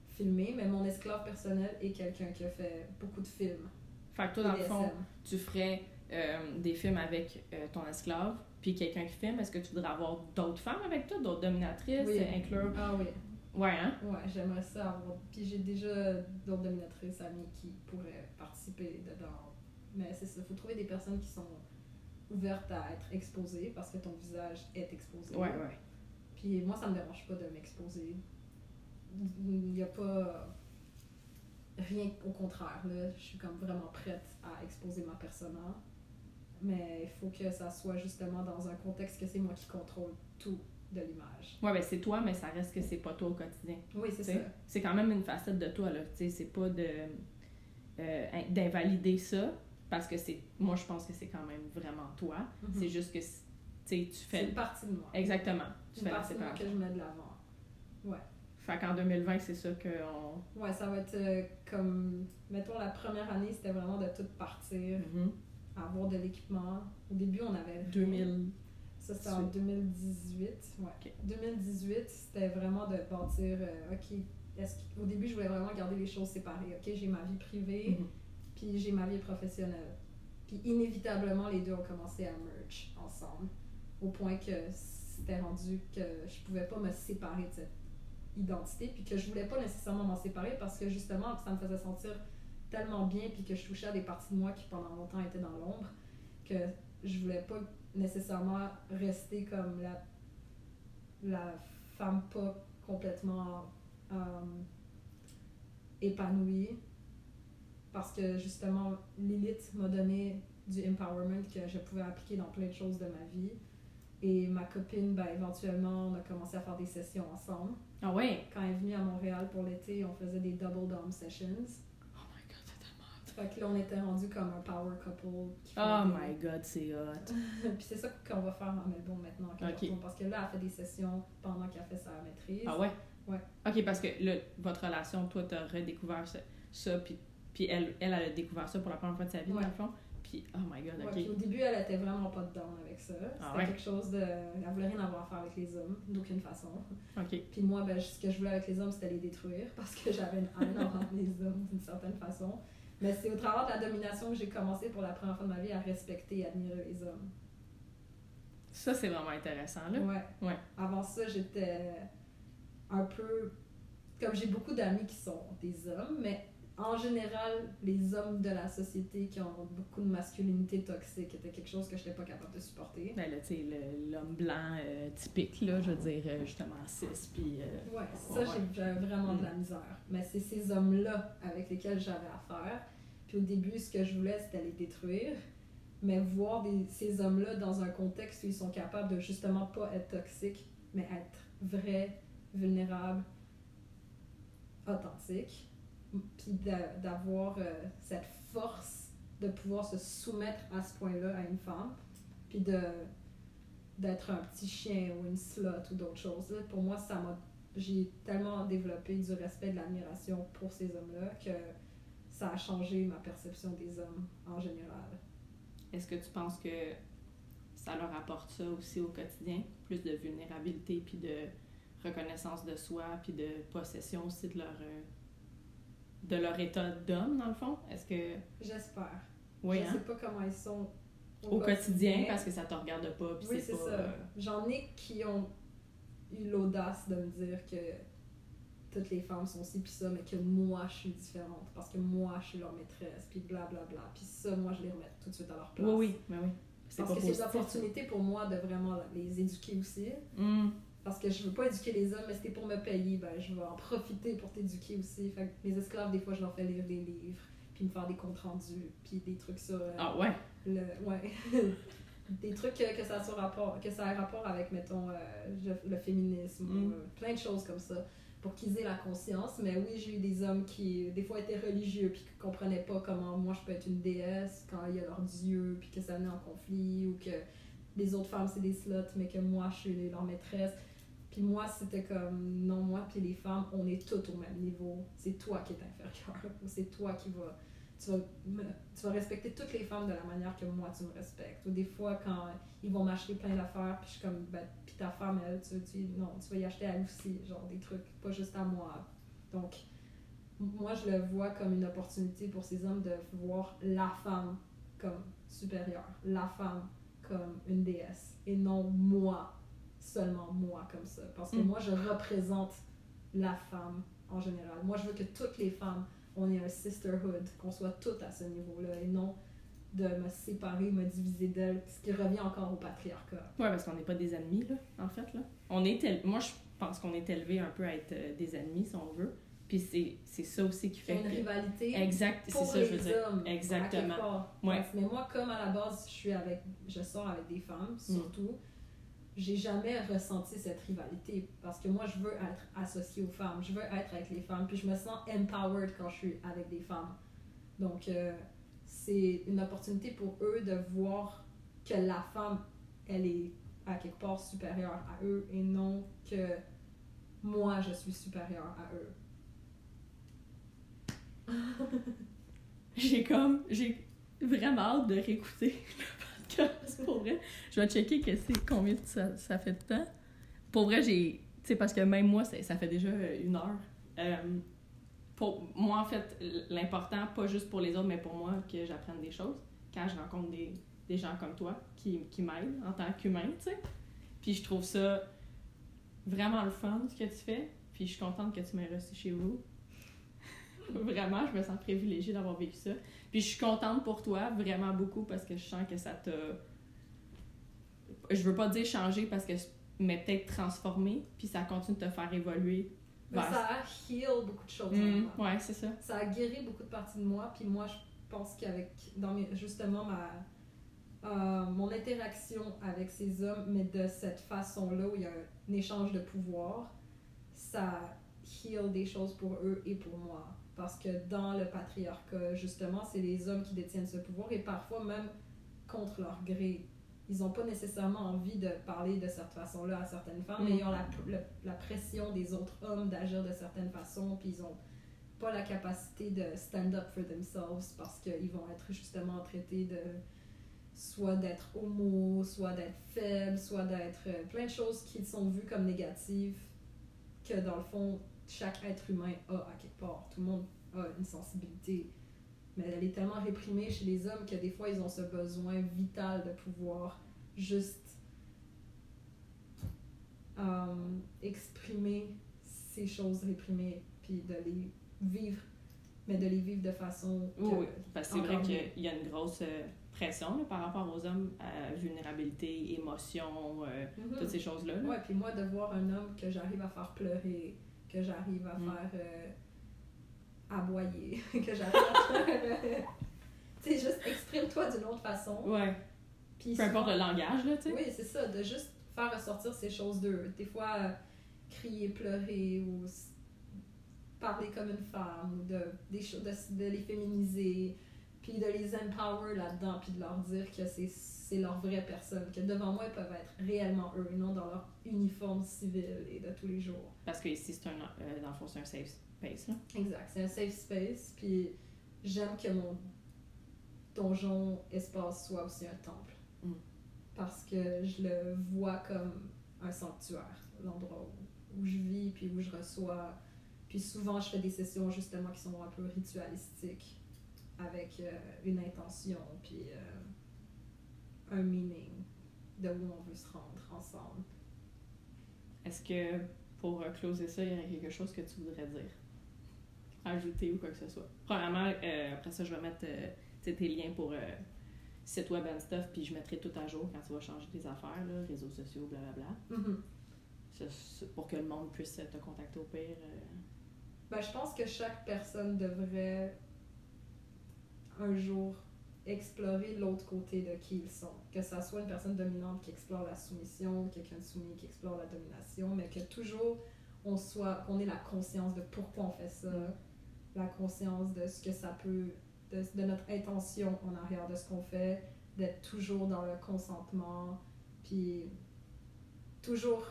filmer. Mais mon esclave personnel est quelqu'un qui a fait beaucoup de films. Fait que toi, dans le fond, tu ferais euh, des films avec euh, ton esclave, puis quelqu'un qui filme. Est-ce que tu voudrais avoir d'autres femmes avec toi, d'autres dominatrices, Oui. inclure? Ah oui, Ouais, hein? ouais, j'aimerais ça avoir. Puis j'ai déjà d'autres dominatrices amies qui pourraient participer dedans. Mais c'est ça, il faut trouver des personnes qui sont ouvertes à être exposées parce que ton visage est exposé. Ouais, ouais. Puis moi, ça me dérange pas de m'exposer. Il n'y a pas rien au contraire. Là. Je suis comme vraiment prête à exposer ma persona. Mais il faut que ça soit justement dans un contexte que c'est moi qui contrôle tout de l'image. Ouais, ben c'est toi, mais ça reste que c'est pas toi au quotidien. Oui, c'est ça. C'est quand même une facette de toi, là. Tu sais, c'est pas de. euh, in- d'invalider ça, parce que c'est. Moi, je pense que c'est quand même vraiment toi. Mhm. C'est juste que, tu sais, tu C'est fais. une partie de moi. Exactement. Tu une fais la partie de moi séparation. que je mets de l'avant. Fait qu'en 2020, c'est ça qu'on. Ouais, ça va être euh, comme. Mettons, la première année, c'était vraiment de tout partir, Mhm. avoir de l'équipement. Au début, on avait. rien. 2000. Ça, c'était en 2018. Ouais. Ok. 2018, c'était vraiment de bâtir. euh, OK, est-ce au début, je voulais vraiment garder les choses séparées. OK, j'ai ma vie privée, Mhm. Puis j'ai ma vie professionnelle. Puis inévitablement, les deux ont commencé à merge ensemble, au point que c'était rendu que je pouvais pas me séparer de cette identité, puis que je voulais pas nécessairement m'en séparer parce que justement, ça me faisait sentir tellement bien, puis que je touchais à des parties de moi qui pendant longtemps étaient dans l'ombre, que je voulais pas nécessairement rester comme la, la femme pas complètement euh, épanouie parce que justement Lilith m'a donné du empowerment que je pouvais appliquer dans plein de choses de ma vie et ma copine ben, éventuellement on a commencé à faire des sessions ensemble Ah ouais? quand elle est venue à Montréal pour l'été on faisait des double dom sessions Oh my god, c'est tellement. fait que là on était rendu comme un power couple Oh des- my god, c'est hot. puis c'est ça qu'on va faire à Melbourne maintenant que je Ok. retourne, parce que là elle fait des sessions pendant qu'elle fait sa maîtrise Ah ouais? Ouais. Ok, parce que là, votre relation, toi, t'as redécouvert ça, ça puis, puis elle, elle, elle a découvert ça pour la première fois de sa vie, Ouais. dans le fond. Puis, oh my god, Ouais, ok. puis au début, elle était vraiment pas dedans avec ça. C'était Ah ouais? quelque chose de. Elle voulait rien avoir à faire avec les hommes, d'aucune façon. Ok. Puis moi, ben, ce que je voulais avec les hommes, c'était les détruire parce que j'avais une haine envers les hommes d'une certaine façon. Mais c'est au travers de la domination que j'ai commencé pour la première fois de ma vie à respecter et admirer les hommes. Ça, c'est vraiment intéressant, là. Ouais. Ouais. Avant ça, j'étais un peu. Comme j'ai beaucoup d'amis qui sont des hommes, mais en général, les hommes de la société qui ont beaucoup de masculinité toxique étaient quelque chose que je n'étais pas capable de supporter. Ben là, tu sais, l'homme blanc euh, typique, là, je veux dire, euh, justement, cis, puis... euh, Ouais, ça, Ouais, j'ai- vraiment de la misère. Mais c'est ces hommes-là avec lesquels j'avais affaire. Puis au début, ce que je voulais, c'était les détruire. Mais voir des- ces hommes-là dans un contexte où ils sont capables de justement pas être toxiques, mais être vrais, vulnérables, authentiques. Puis d'a- d'avoir euh, cette force de pouvoir se soumettre à ce point-là à une femme. Puis de d'être un petit chien ou une slot ou d'autres choses. là. Pour moi, ça m'a j'ai tellement développé du respect, de l'admiration pour ces hommes-là que ça a changé ma perception des hommes en général. Est-ce que tu penses que ça leur apporte ça aussi au quotidien? Plus de vulnérabilité, puis de reconnaissance de soi, puis de possession aussi de leur, euh, de leur état d'homme, dans le fond? Est-ce que... J'espère. Oui, je hein? sais pas comment ils sont Au quotidien, parce que ça te regarde pas, puis Oui, c'est ça. euh, J'en ai qui ont eu l'audace de me dire que toutes les femmes sont ci puis ça, mais que moi je suis différente parce que moi je suis leur maîtresse, puis blablabla. Puis ça, moi je les remets tout de suite à leur place. Oui, oui, mais oui. Parce pas que c'est une positif. opportunité pour moi de vraiment les éduquer aussi. Hum, Parce que je veux pas éduquer les hommes, mais si t'es pour me payer, ben je vais en profiter pour t'éduquer aussi. Fait que mes esclaves, des fois, je leur fais lire des livres, puis me faire des comptes rendus, puis des trucs sur euh, Ah ouais? le ouais des trucs que, que ça a sur rapport que ça a rapport avec mettons euh, le, le féminisme Mm. ou euh, plein de choses comme ça pour qu'ils aient la conscience mais oui j'ai eu des hommes qui des fois étaient religieux puis qui comprenaient pas comment moi je peux être une déesse quand il y a leur dieu puis que ça met en conflit ou que les autres femmes c'est des sluts mais que moi je suis leur maîtresse puis moi c'était comme non moi puis les femmes on est toutes au même niveau c'est toi qui es inférieur c'est toi qui va tu vas, tu vas respecter toutes les femmes de la manière que moi tu me respectes. Ou des fois, quand ils vont m'acheter plein d'affaires, puis je suis comme, ben, puis ta femme, elle, tu, tu, non, tu vas y acheter à elle aussi, genre des trucs, pas juste à moi. Donc, moi, je le vois comme une opportunité pour ces hommes de voir la femme comme supérieure, la femme comme une déesse, et non moi, seulement moi comme ça. Parce que Mm. moi, je représente la femme en général. Moi, je veux que toutes les femmes on est un sisterhood, qu'on soit toutes à ce niveau-là et non de me séparer, me diviser d'elles, ce qui revient encore au patriarcat. Ouais, parce qu'on n'est pas des ennemis, là, en fait, là. On est éle- Moi, je pense qu'on est élevé un peu à être euh, des ennemis, si on veut. Puis c'est ça aussi qui Il y a fait une que... rivalité Exact, c'est ça, les je veux dire. hommes. Exactement. Ouais. Mais moi, comme à la base, je suis avec, je sors avec des femmes, Mm. J'ai jamais ressenti cette rivalité parce que moi, je veux être associée aux femmes, je veux être avec les femmes, puis je me sens empowered quand je suis avec des femmes. Donc, euh, c'est une opportunité pour eux de voir que la femme, elle est à quelque part supérieure à eux et non que moi, je suis supérieure à eux. J'ai comme... J'ai vraiment hâte de réécouter pour vrai. Je vais checker combien ça, ça fait de temps. Pour vrai, j'ai... Tu sais, parce que même moi, ça, fait déjà une heure. Euh, pour moi, en fait, l'important, pas juste pour les autres, mais pour moi, que j'apprenne des choses. Quand je rencontre des, des gens comme toi qui, qui m'aident en tant qu'humain, tu sais. Puis je trouve ça vraiment le fun, ce que tu fais. Puis je suis contente que tu m'aies reçu chez vous. Vraiment, je me sens privilégiée d'avoir vécu ça. Puis je suis contente pour toi, vraiment beaucoup, parce que je sens que ça t'a... Je veux pas dire changer, parce que... Mais peut-être transformé, puis ça continue de te faire évoluer. Vers- ça a heal beaucoup de choses. Mm, moi. ouais, c'est ça. ça a guéri beaucoup de parties de moi. Puis moi, je pense qu'avec dans mes- justement ma, euh, mon interaction avec ces hommes, mais de cette façon-là où il y a un échange de pouvoir, ça heal des choses pour eux et pour moi. Parce que dans le patriarcat, justement, c'est les hommes qui détiennent ce pouvoir et parfois même contre leur gré. Ils n'ont pas nécessairement envie de parler de cette façon-là à certaines femmes, mais Mm. ils ont la, le- la pression des autres hommes d'agir de certaines façons, puis ils ont pas la capacité de stand up for themselves parce qu'ils vont être justement traités de soit d'être homo, soit d'être faible, soit d'être euh, plein de choses qui sont vues comme négatives que dans le fond chaque être humain a à quelque part. Tout le monde a une sensibilité, mais elle est tellement réprimée chez les hommes que des fois ils ont ce besoin vital de pouvoir juste euh, exprimer ces choses réprimées puis de les vivre, mais de les vivre de façon que- Oui, oui. Parce que c'est vrai qu'il y a une grosse euh, pression là, par rapport aux hommes, à vulnérabilité, émotion, euh, Mhm. toutes ces choses-là. là. Ouais, puis moi, de voir un homme que j'arrive à faire pleurer, que j'arrive à Mm. faire euh, aboyer, que j'arrive à faire. euh, tu sais, juste exprime-toi d'une autre façon. Ouais. Puis Peu importe le langage, là, tu sais. Oui, c'est ça, de juste faire ressortir ces choses d'eux. Des fois, euh, crier, pleurer ou parler comme une femme ou de, des choses, de, de les féminiser. Puis de les empower là-dedans, puis de leur dire que c'est c'est leur vraie personne, que devant moi, ils peuvent être réellement eux, et non dans leur uniforme civil et de tous les jours. Parce que ici, c'est un, euh, dans le fond, c'est un safe space, là. Exact, c'est un safe space, puis j'aime que mon donjon espace soit aussi un temple. Mm. Parce que je le vois comme un sanctuaire, l'endroit où, où je vis, puis où je reçois. Puis souvent, je fais des sessions justement qui sont un peu ritualistiques, avec euh, une intention, puis euh, un meaning de où on veut se rendre ensemble. Est-ce que pour euh, closer ça, il y a quelque chose que tu voudrais dire? Ajouter ou quoi que ce soit? Premièrement, euh, après ça, je vais mettre tes liens pour site web and stuff, puis je mettrai tout à jour quand tu vas changer tes affaires, là, réseaux sociaux, blablabla. Mhm. C'est pour que le monde puisse te contacter au pire. Ben, je pense que chaque personne devrait un jour explorer l'autre côté de qui ils sont. Que ça soit une personne dominante qui explore la soumission, quelqu'un de soumis qui explore la domination, mais que toujours on soit, qu'on ait la conscience de pourquoi on fait ça, la conscience de ce que ça peut, de, notre intention en arrière de ce qu'on fait, d'être toujours dans le consentement, puis toujours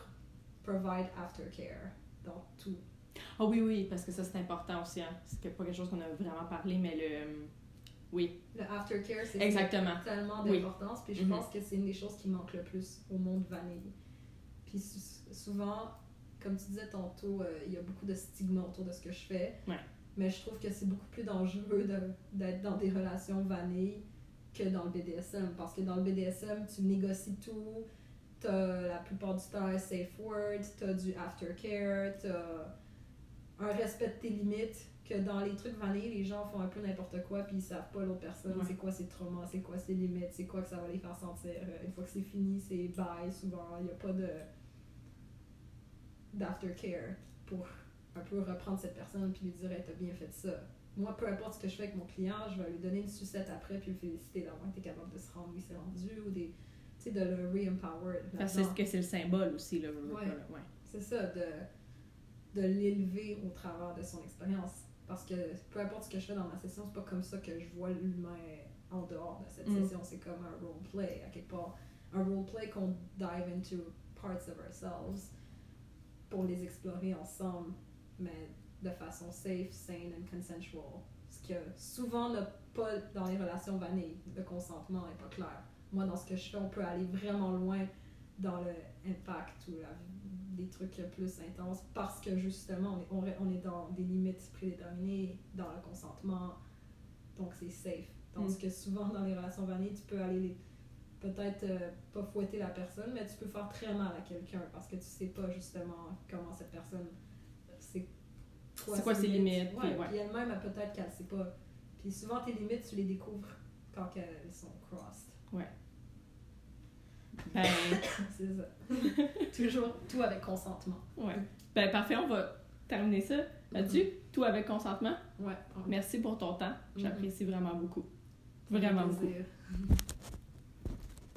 provide aftercare dans tout. Ah oui, oui, parce que ça, c'est important aussi. Hein. C'est pas quelque chose qu'on a vraiment parlé, mais le. Oui, Le aftercare, c'est exactement. tellement Oui. d'importance, puis je Mhm. pense que c'est une des choses qui manque le plus au monde vanille. Puis sou- souvent, comme tu disais tantôt, euh, il y a beaucoup de stigma autour de ce que je fais. Ouais. Mais je trouve que c'est beaucoup plus dangereux de- d'être dans des relations vanille que dans le BDSM. Parce que dans le BDSM, tu négocies tout, t'as la plupart du temps un safe word, t'as du aftercare, t'as un respect de tes limites. Que dans les trucs vanille, les gens font un peu n'importe quoi, puis ils savent pas l'autre personne, Ouais. c'est quoi ses traumas, c'est quoi ses limites, c'est quoi que ça va les faire sentir. Euh, Une fois que c'est fini, c'est bye souvent. Il n'y a pas de d'aftercare pour un peu reprendre cette personne puis lui dire hey, t'as bien fait ça. Moi, peu importe ce que je fais avec mon client, je vais lui donner une sucette après puis le féliciter d'avoir été capable de se rendre où il s'est rendu ou des, tu sais, de le re-empower. Parce là-dedans. que c'est le symbole aussi, veux Ouais. Ouais. C'est ça, de, de l'élever au travers de son expérience. Parce que peu importe ce que je fais dans ma session, c'est pas comme ça que je vois l'humain en dehors de cette Mm. session. C'est comme un roleplay, à quelque part. Un roleplay qu'on dive into parts of ourselves pour les explorer ensemble, mais de façon safe, sane and consensual. Ce que souvent n'a pas dans les relations vanille. Le consentement n'est pas clair. Moi, dans ce que je fais, on peut aller vraiment loin dans le impact ou la- des trucs plus intenses parce que justement on est, on, est dans des limites prédéterminées dans le consentement. Donc c'est safe. Tandis Mm. que souvent dans les relations vanille tu peux aller peut-être euh, pas fouetter la personne mais tu peux faire très mal à quelqu'un parce que tu sais pas justement comment cette personne c'est C'est quoi ses limites, ouais, puis ouais. puis elle-même elle, peut-être qu'elle sait pas. Puis souvent tes limites tu les découvres quand elles sont crossed Ben, c'est ça toujours tout avec consentement ouais. Ben, parfait, on va terminer ça là-dessus. Tout avec consentement. ouais Merci pour ton temps. J'apprécie vraiment beaucoup. Vraiment beaucoup.